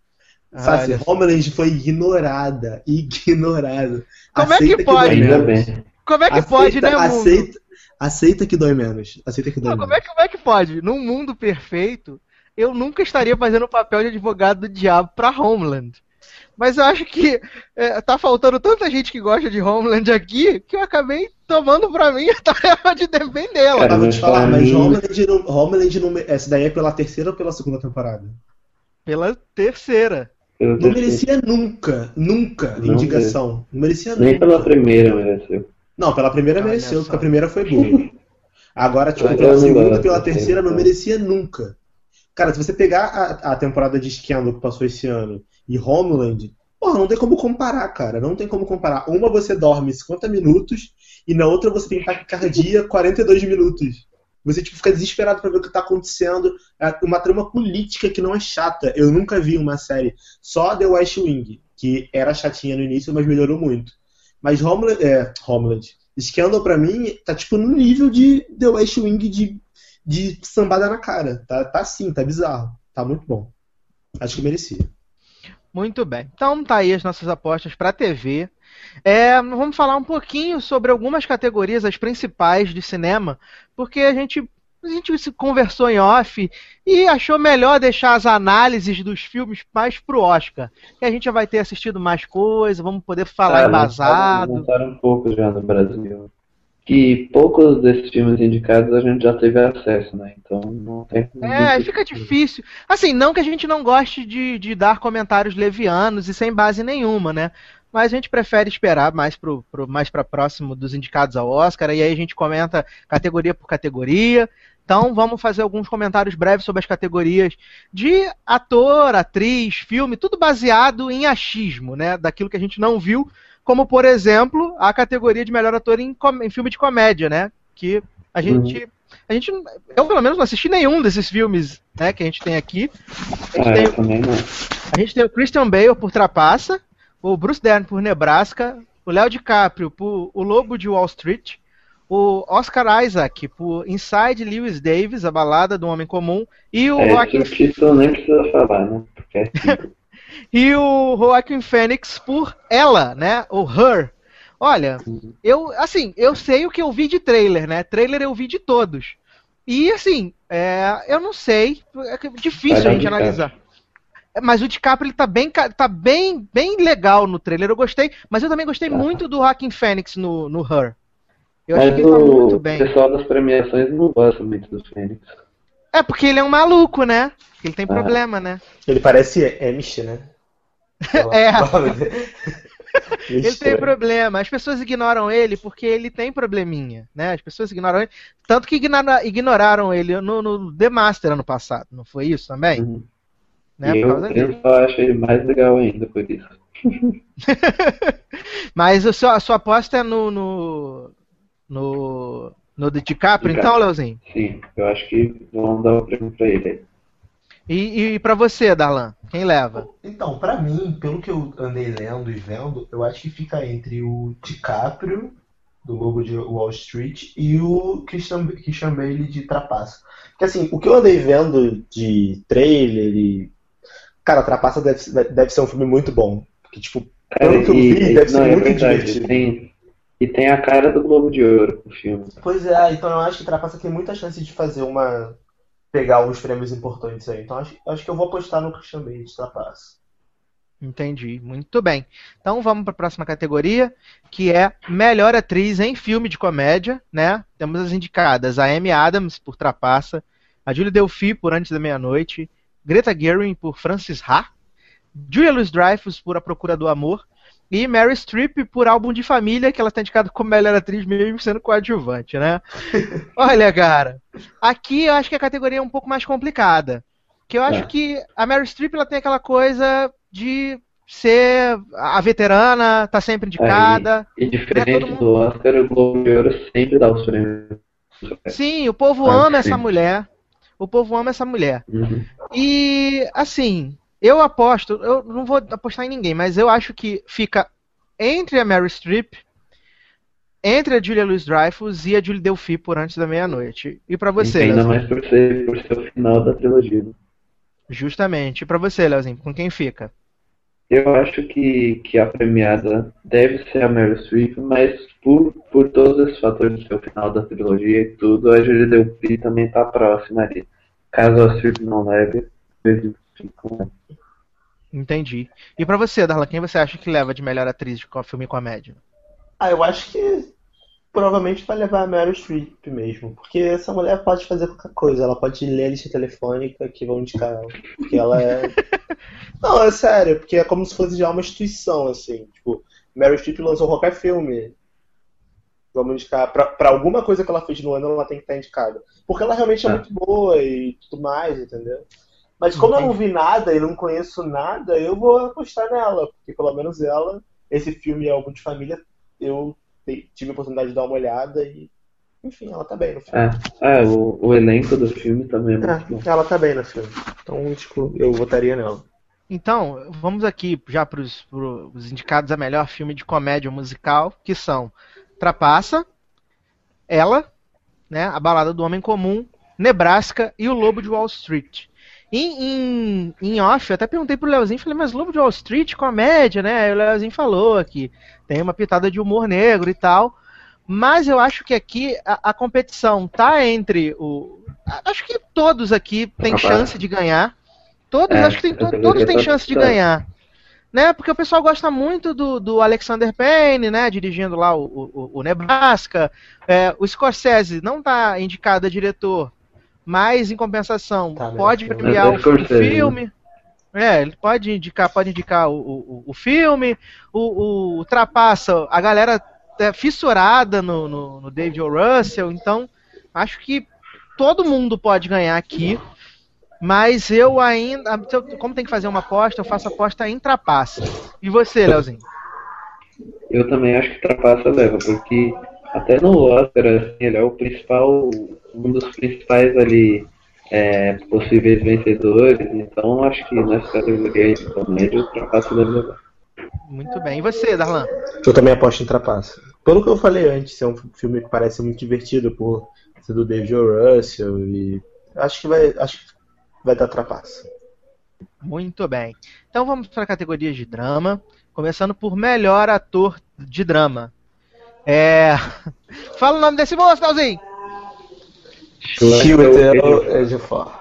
Ah, só. Homeland foi ignorada. Ignorada. Como é que Aceita pode? bem. Como é que Aceita- pode, né, mundo? aceita, aceita que dói menos. Aceita que dói Não, menos. como, é que, como é que pode? Num mundo perfeito, eu nunca estaria fazendo o papel de advogado do diabo pra Homeland. Mas eu acho que é, tá faltando tanta gente que gosta de Homeland aqui que eu acabei tomando pra mim a tarefa de defendê-la. Eu Cara, vou te falar, mas Homeland, não, Homeland não, essa daí é pela terceira ou pela segunda temporada? Pela terceira. Não merecia nunca, nunca Não indicação. Não merecia Nem nunca. pela primeira mereceu. Não, pela primeira Olha mereceu, só. porque a primeira foi boa. Agora, tipo, pela segunda gosto e pela terceira não merecia nunca. Cara, se você pegar a, a temporada de Scandal que passou esse ano e Homeland, porra, não tem como comparar, cara. Não tem como comparar. Uma você dorme 50 minutos e na outra você tem taquicardia 42 minutos. Você tipo, fica desesperado pra ver o que tá acontecendo. É uma trama política que não é chata. Eu nunca vi uma série só The West Wing, que era chatinha no início, mas melhorou muito. Mas Homeland, é, Homeland. Scandal pra mim tá tipo no nível de The West Wing de, de sambada na cara. Tá, tá sim, tá bizarro. Tá muito bom. Acho que merecia. Muito bem. Então tá aí as nossas apostas pra TV. É, vamos falar um pouquinho sobre algumas categorias, as principais de cinema, porque a gente, a gente se conversou em off e achou melhor deixar as análises dos filmes mais pro Oscar. Que a gente já vai ter assistido mais coisa, vamos poder falar Ah, embasado. Lançaram um pouco já no Brasil. Que poucos desses filmes indicados a gente já teve acesso, né? Então não tem. É, fica difícil. Assim, não que a gente não goste de, de dar comentários levianos e sem base nenhuma, né? Mas a gente prefere esperar mais pro, pro mais para próximo dos indicados ao Oscar, e aí a gente comenta categoria por categoria. Então vamos fazer alguns comentários breves sobre as categorias de ator, atriz, filme, tudo baseado em achismo, né? Daquilo que a gente não viu, como por exemplo a categoria de melhor ator em, em filme de comédia, né? Que a gente a gente, eu pelo menos não assisti nenhum desses filmes né, que a gente tem aqui. A gente, Ah, tem, também não. a gente tem o Christian Bale por Trapaça, o Bruce Dern por Nebraska, o Léo DiCaprio por O Lobo de Wall Street, o Oscar Isaac por Inside Lewis Davis, a balada do homem comum, e o É, Joaquin, título nem precisa falar, né? Porque é e o Joaquin Phoenix por Ela, né? O Her. Olha, eu assim, eu sei o que eu vi de trailer, né? Trailer eu vi de todos. E assim, é, eu não sei, é difícil a gente analisar. Mas o DiCaprio ele tá bem, tá bem, bem legal no trailer. Eu gostei, mas eu também gostei Tá. muito do Joaquin Phoenix no, no Her. Eu acho Mas que ele tá muito o bem. pessoal das premiações não gosta muito do Fênix. É porque ele é um maluco, né? Ele tem Ah. problema, né? Ele parece Amish, né? É. Ele tem problema. As pessoas ignoram ele porque ele tem probleminha, né? As pessoas ignoram ele. Tanto que ignora- ignoraram ele no, no The Master ano passado, não foi isso também? Uhum. Né? e Por eu, eu só acho ele mais legal ainda por isso. Mas o seu- a sua aposta é no. no. No, no de DiCaprio, DiCaprio. então, Leozinho? Sim, eu acho que vão dar o prêmio pra ele aí. E, e pra você, Darlan? Quem leva? Então, pra mim, pelo que eu andei lendo e vendo, eu acho que fica entre o DiCaprio, do Lobo de Wall Street, e o Christian, Christian Bale de Trapaça. Porque assim, o que eu andei vendo de trailer e. Cara, Trapaça deve, deve ser um filme muito bom. Porque, tipo, Pelo que eu vi, deve ser não, é muito verdade, divertido. Tem, e tem a cara do Globo de Ouro o filme. Pois é, então eu acho que Trapaça tem muita chance de fazer uma. pegar alguns prêmios importantes aí. Então acho, acho que eu vou apostar no Christian Bale de Trapaça. Entendi, muito bem. Então vamos para a próxima categoria, que é melhor atriz em filme de comédia, né? Temos as indicadas a Amy Adams por Trapaça, a Julie Delphi por Antes da Meia-Noite, Greta Gerwig por Francis Ha, Julia Louis-Dreyfus por A Procura do Amor e Mary Streep por Álbum de Família, que ela está indicada como melhor atriz mesmo sendo coadjuvante, né? Olha, cara, aqui eu acho que a categoria é um pouco mais complicada. Que eu acho É. que a Mary Streep ela tem aquela coisa de ser a veterana, tá sempre indicada. E Não é diferente todo do Oscar, o Globo de Ouro sempre dá os prêmios. Sim, o povo Ah, ama sim. essa mulher. O povo ama essa mulher. Uhum. E assim, eu aposto, eu não vou apostar em ninguém, mas eu acho que fica entre a Mary Streep, entre a Julia Louis-Dreyfus e a Julie Delphi por Antes da Meia-Noite. E pra você, Ainda Leozinho? mais por ser, por ser o final da trilogia. né? Justamente. E pra você, Leozinho, com quem fica? Eu acho que, que a premiada deve ser a Meryl Streep, mas por, por todos esses fatores do final da trilogia e tudo, a Julia Delphi também tá próxima ali. Caso a Streep não leve, ela. Entendi. E pra você, Darla, quem você acha que leva de melhor atriz de filme comédia? Ah, eu acho que provavelmente vai levar a Meryl Streep mesmo. Porque essa mulher pode fazer qualquer coisa. Ela pode ler a lista telefônica que vão indicar ela. Porque ela é. Não, é sério, porque é como se fosse já uma instituição, assim. Tipo, Meryl Streep lançou qualquer filme. Vamos indicar. Pra, pra alguma coisa que ela fez no ano, ela tem que estar indicada. Porque ela realmente é Ah. muito boa e tudo mais, entendeu? Mas como eu não vi nada e não conheço nada, eu vou apostar nela. Porque pelo menos ela, esse filme é algo de família, eu tive a oportunidade de dar uma olhada e. Enfim, ela tá bem no filme. É, é o, o elenco do filme também é muito bom. É, ela tá bem no filme. Então, tipo, eu votaria nela. Então, vamos aqui já para os indicados a melhor filme de comédia musical, que são Trapaça, Ela, né, A Balada do Homem Comum, Nebraska e O Lobo de Wall Street. Em, em, em off, eu até perguntei pro Leozinho, falei, mas Lobo de Wall Street, comédia, né? Aí o Leozinho falou que tem uma pitada de humor negro e tal. Mas eu acho que aqui a, a competição tá entre o. Acho que todos aqui têm chance de ganhar. Todos, É, acho que tem, to- todos têm chance de ganhar. Né? Porque o pessoal gosta muito do, do Alexander Payne, né? Dirigindo lá o, o, o Nebraska. É, o Scorsese não tá indicado a diretor, mas em compensação Tá, né? pode Filme. premiar o, filme. É, ele pode indicar, pode indicar o, o, o filme, o, o Trapaça, a galera é fissurada no, no, no David O. Russell, então acho que todo mundo pode ganhar aqui, mas eu ainda, como tem que fazer uma aposta, eu faço aposta em Trapaça. E você, Leozinho? Eu também acho que Trapaça leva, porque até no Oscar, assim, ele é o principal, um dos principais ali é, possíveis vencedores, então acho que nessa categoria de comédia o Trapaça deve levar. Muito bem. E você, Darlan? Eu também aposto em Trapaça. Pelo que eu falei antes, é um filme que parece muito divertido por ser do David O. Russell e acho que vai, acho que vai dar Trapaça. Muito bem. Então vamos para a categoria de drama, começando por melhor ator de drama. É... Fala o nome desse moço, Leozinho! Chiwetel Ejiofor.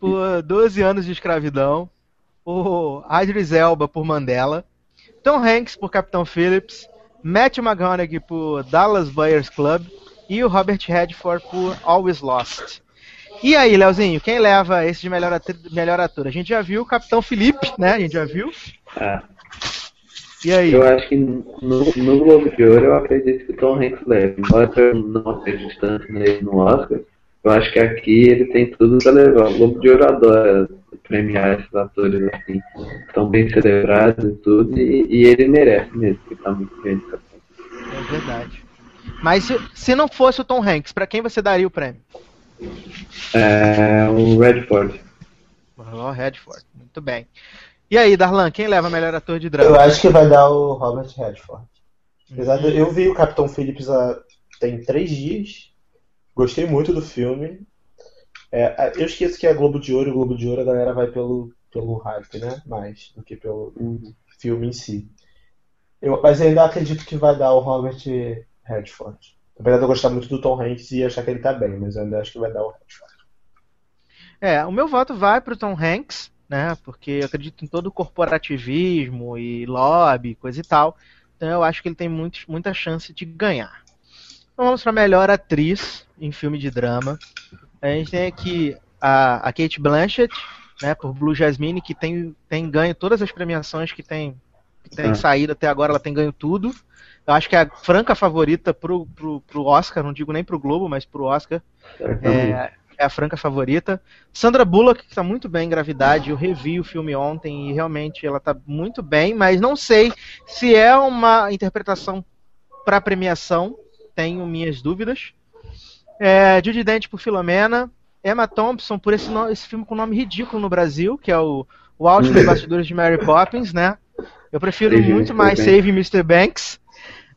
por 12 anos de escravidão, o Idris Elba por Mandela, Tom Hanks por Capitão Phillips, Matthew McConaughey por Dallas Buyers Club e o Robert Redford por Always Lost. E aí, Leozinho, quem leva esse de melhor, ator? A gente já viu o Capitão Felipe, né? A gente já viu. Ah, E aí? eu acho que no, no Globo de Ouro eu acredito que o Tom Hanks leva, embora eu não acredite tanto nele no Oscar, eu acho que aqui ele tem tudo pra levar. O Globo de Ouro adora premiar esses atores assim, estão bem celebrados e tudo, e, e ele merece mesmo, porque tá muito bem. É verdade. Mas se, se não fosse o Tom Hanks, pra quem você daria o prêmio? É, o Redford. O Redford. Muito bem. E aí, Darlan, quem leva melhor ator de Eu drama? acho que vai dar o Robert Redford. Apesar de eu vi o Capitão Phillips há tem três dias. Gostei muito do filme. É, eu esqueço que é Globo de Ouro e o Globo de Ouro a galera vai pelo, pelo hype, né? Mais do que pelo filme em si. Eu, mas eu ainda acredito que vai dar o Robert Redford. Apesar de eu gostar muito do Tom Hanks e achar que ele tá bem, mas eu ainda acho que vai dar o Redford. É, o meu voto vai pro Tom Hanks, né? Porque eu acredito em todo o corporativismo e lobby, coisa e tal. Então eu acho que ele tem muito, muita chance de ganhar. Então vamos para melhor atriz em filme de drama. A gente tem aqui a, a Kate Blanchett, né, por Blue Jasmine, que tem, tem ganho todas as premiações que tem, que tem Ah. saído até agora, ela tem ganho tudo. Eu acho que é a franca favorita pro, pro, pro Oscar, não digo nem pro Globo, mas pro Oscar. É, é a franca favorita. Sandra Bullock, que está muito bem em Gravidade, eu revi o filme ontem e realmente ela está muito bem, mas não sei se é uma interpretação para premiação, tenho minhas dúvidas. É, Judy Dent por Filomena, Emma Thompson por esse, no- esse filme com nome ridículo no Brasil, que é o, o Auge dos Bastidores de Mary Poppins, né? Eu prefiro Save muito Mr. mais Banks. Save Mr. Banks.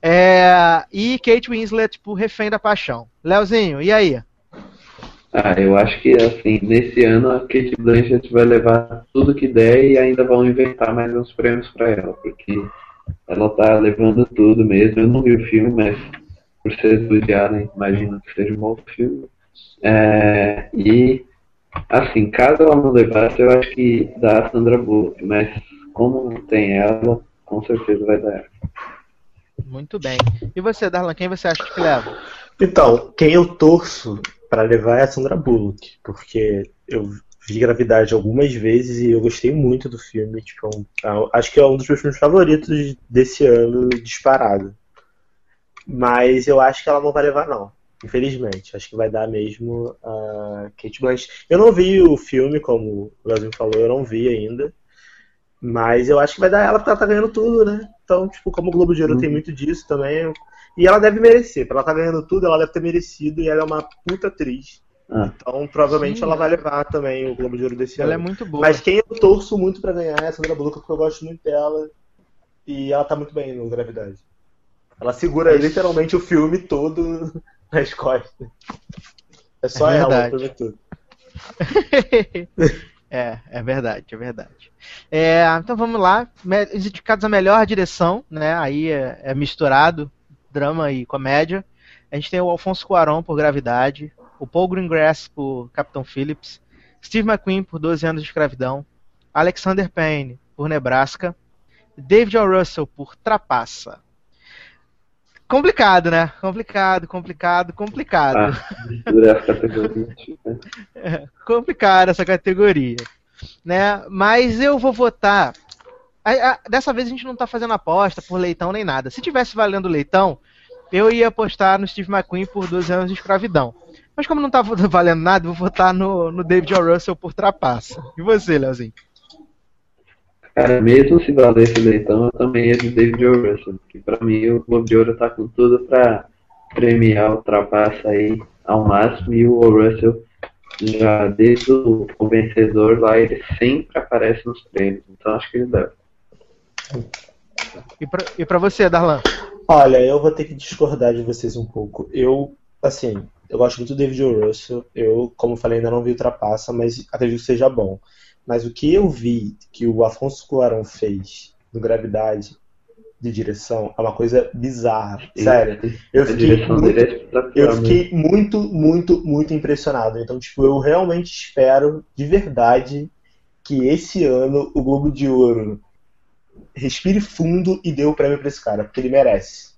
É, e Kate Winslet, tipo, refém da paixão. Leozinho, e aí? Ah, eu acho que assim, nesse ano a Kate Blanchett vai levar tudo que der e ainda vão inventar mais uns prêmios pra ela, porque ela tá levando tudo mesmo. Eu não vi o filme, mas por ser do Allen, imagino que seja um bom filme. É, e assim, caso ela não levasse, eu acho que dá a Sandra Bullock, mas como não tem ela, com certeza vai dar ela. Muito bem. E você, Darlan, quem você acha que leva? Então, quem eu torço pra levar é a Sandra Bullock, porque eu vi Gravidade algumas vezes e eu gostei muito do filme. Tipo, é é acho que é um dos meus filmes favoritos desse ano, disparado. Mas eu acho que ela não vai levar, não. Infelizmente. Acho que vai dar mesmo a Kate Blanchett. Eu não vi o filme, como o Leozinho falou, eu não vi ainda. Mas eu acho que vai dar ela porque ela tá ganhando tudo, né? Então, tipo, como o Globo de Ouro tem muito disso também. E ela deve merecer. Pra ela tá ganhando tudo, ela deve ter merecido. E ela é uma puta atriz. Ah, Então, provavelmente Sim. ela vai levar também o Globo de Ouro desse Ela é ano. muito boa. Mas quem eu torço muito pra ganhar é a Sandra Bullock, porque eu gosto muito dela. E ela tá muito bem no Gravidade. Ela segura literalmente o filme todo nas costas. É só É ela o verdade. filme todo. é, é verdade, é verdade. É, então vamos lá. Os indicados a melhor direção, né? Aí é, é misturado drama e comédia. A gente tem o Alfonso Cuarón por Gravidade, o Paul Greengrass por Capitão Phillips, Steve McQueen por 12 anos de escravidão, Alexander Payne por Nebraska, David O. Russell por Trapaça. Complicado, né? Complicado, complicado, complicado. ah, né? complicada essa categoria, né? Mas eu vou votar. A- a- dessa vez a gente não tá fazendo aposta por leitão nem nada. Se tivesse valendo leitão, eu ia apostar no Steve McQueen por 12 anos de escravidão. Mas como não tá valendo nada, vou votar no, no David O. Russell por trapaça. E você, Leozinho? Cara, mesmo se valesse leitão, eu também ia de David O. Russell, que pra mim o Globo de Ouro tá com tudo pra premiar o trapaça aí ao máximo e o O. Russell já desde o, o vencedor lá, ele sempre aparece nos prêmios, então acho que ele deve. E pra, e pra você, Darlan? Olha, eu vou ter que discordar de vocês um pouco. Eu, assim, eu gosto muito do David O. Russell. Eu, como falei, ainda não vi o Trapaça, mas acredito que seja bom. Mas o que eu vi que o Afonso Cuarón fez no Gravidade de direção é uma coisa bizarra. Sério. Eu a fiquei direção muito, é eu fiquei muito, muito, muito impressionado. Então, tipo, eu realmente espero, de verdade, que esse ano o Globo de Ouro respire fundo e dê o prêmio pra esse cara, porque ele merece.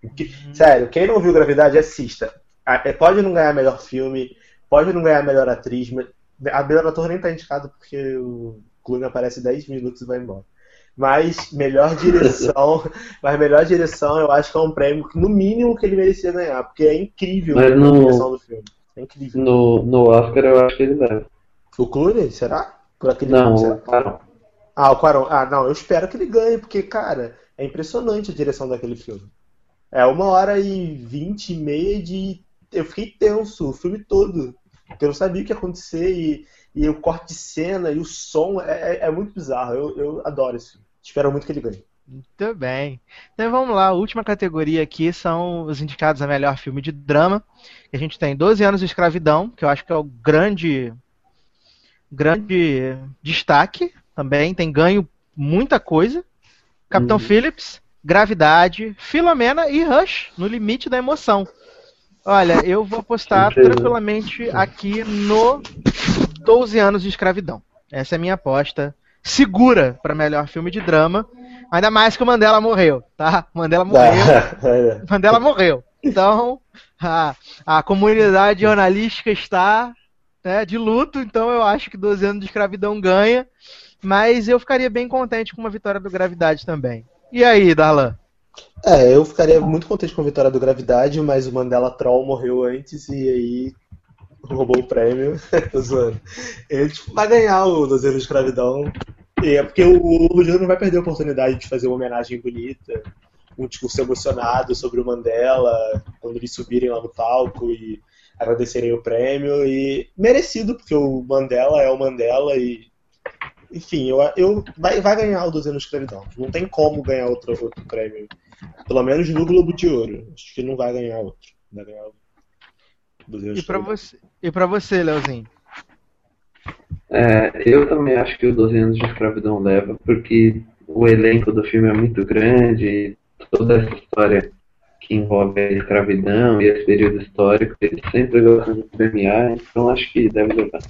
Porque- Sério, quem não viu Gravidade, assista. Ah, é, Pode não ganhar melhor filme, pode não ganhar melhor atriz, mas a melhor ator nem tá indicado porque o Clooney aparece 10 minutos e vai embora. Mas melhor direção, mas melhor direção eu acho que é um prêmio que, no mínimo que ele merecia ganhar, porque é incrível Mas a no- direção do filme. É incrível. No, no Oscar eu acho que ele deve. O Clooney, será? Por aquele Não, filme, será? o Carol. Ah, o Quaron. Ah, não, eu espero que ele ganhe, porque, cara, é impressionante a direção daquele filme. É uma hora e vinte e meia de. Eu fiquei tenso o filme todo. Porque eu não sabia o que ia acontecer e, e o corte de cena e o som é, é- é muito bizarro. Eu, eu adoro esse filme. Espero muito que ele ganhe. Muito bem. Então vamos lá, a última categoria aqui são os indicados a melhor filme de drama. A gente tem 12 anos de escravidão, que eu acho que é o grande grande destaque também, tem ganho muita coisa. Capitão Uhum. Phillips, Gravidade, Filomena e Rush, no limite da emoção. Olha, eu vou apostar tranquilamente aqui no 12 anos de escravidão. Essa é a minha aposta segura para melhor filme de drama. Ainda mais que o Mandela morreu, tá? Mandela morreu. É. Mandela morreu. Então, a, a comunidade jornalística está né, de luto, então eu acho que 12 anos de escravidão ganha. Mas eu ficaria bem contente com uma vitória do Gravidade também. E aí, Darlan? É, eu ficaria muito contente com a vitória do Gravidade, mas o Mandela Troll morreu antes e aí roubou o prêmio. Tô zoando. Ele tipo, vai ganhar o 12 anos de escravidão. E é porque o o Globo de Ouro não vai perder a oportunidade de fazer uma homenagem bonita, um discurso emocionado sobre o Mandela, quando eles subirem lá no palco e agradecerem o prêmio. E merecido, porque o Mandela é o Mandela e enfim, eu, eu vai, vai ganhar o 200 anos de escravidão. Não tem como ganhar outro, outro prêmio. Pelo menos no Globo de Ouro. Acho que não vai ganhar outro. Vai ganhar o 200 anos E escravidão. você, e pra você Leozinho? É, eu também acho que o 12 anos de escravidão leva, porque o elenco do filme é muito grande, e toda essa história que envolve a escravidão e esse período histórico, eles sempre gostam de premiar, então acho que deve levar.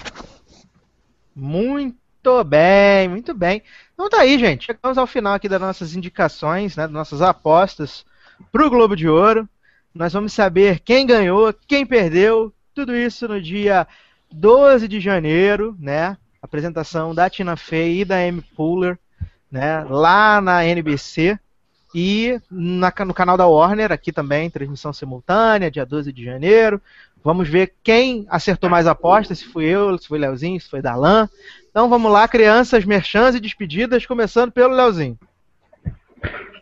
Muito bem, muito bem. Então tá aí, gente. Chegamos ao final aqui das nossas indicações, né, das nossas apostas pro Globo de Ouro. Nós vamos saber quem ganhou, quem perdeu, tudo isso no dia 12 de janeiro, né? Apresentação da Tina Fey e da Amy Poehler, né? Lá na NBC e na- no canal da Warner, aqui também, transmissão simultânea, dia 12 de janeiro. Vamos ver quem acertou mais apostas, se fui eu, se foi Leozinho, se foi Darlan. Então vamos lá, crianças, merchans e despedidas, começando pelo Leozinho.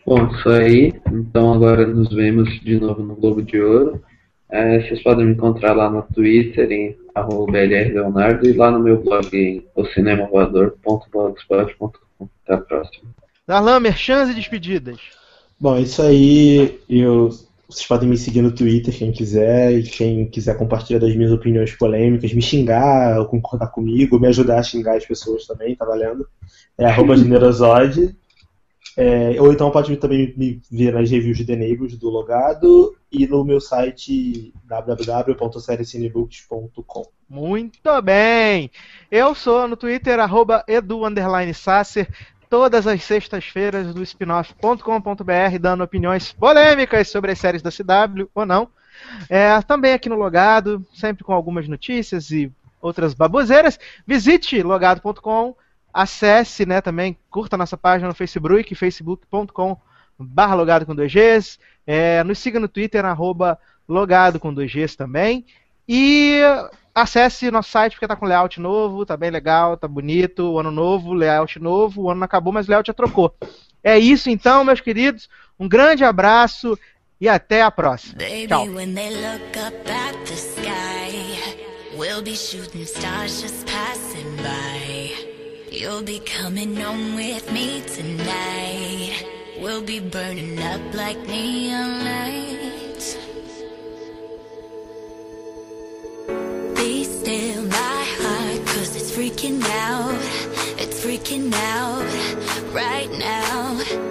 Bom, isso aí. Então agora nos vemos de novo no Globo de Ouro. É, vocês podem me encontrar lá no Twitter em arroba blrleonardo e lá no meu blog em ocinemavoador.blogspot.com. Até a próxima. Darlan, merchans e despedidas. Bom, é isso aí. Eu, vocês podem me seguir no Twitter, quem quiser. E quem quiser compartilhar das minhas opiniões polêmicas, me xingar, ou concordar comigo, me ajudar a xingar as pessoas também, tá valendo? É arroba generosode. É, ou então pode também me ver nas reviews de The Neighbors do Logado e no meu site www.seriecinebooks.com. Muito bem! Eu sou no Twitter, arroba edu underline Sasser, todas as sextas-feiras do spinoff.com.br, dando opiniões polêmicas sobre as séries da CW ou não. É, também aqui no Logado, sempre com algumas notícias e outras baboseiras. Visite logado.com, acesse né, também, curta nossa página no Facebook, facebook.com barra logado com 2Gs. É, nos siga no Twitter, arroba logado com 2Gs também. E acesse nosso site porque tá com layout novo, tá bem legal, tá bonito, o ano novo, layout novo, o ano não acabou, mas o layout já trocou. É isso então, meus queridos. Um grande abraço e até a próxima. Baby, Ciao. when they look up at the sky, we'll be shooting stars just passing by. You'll be coming home with me tonight. We'll be burning up like neon lights. Freaking out right now.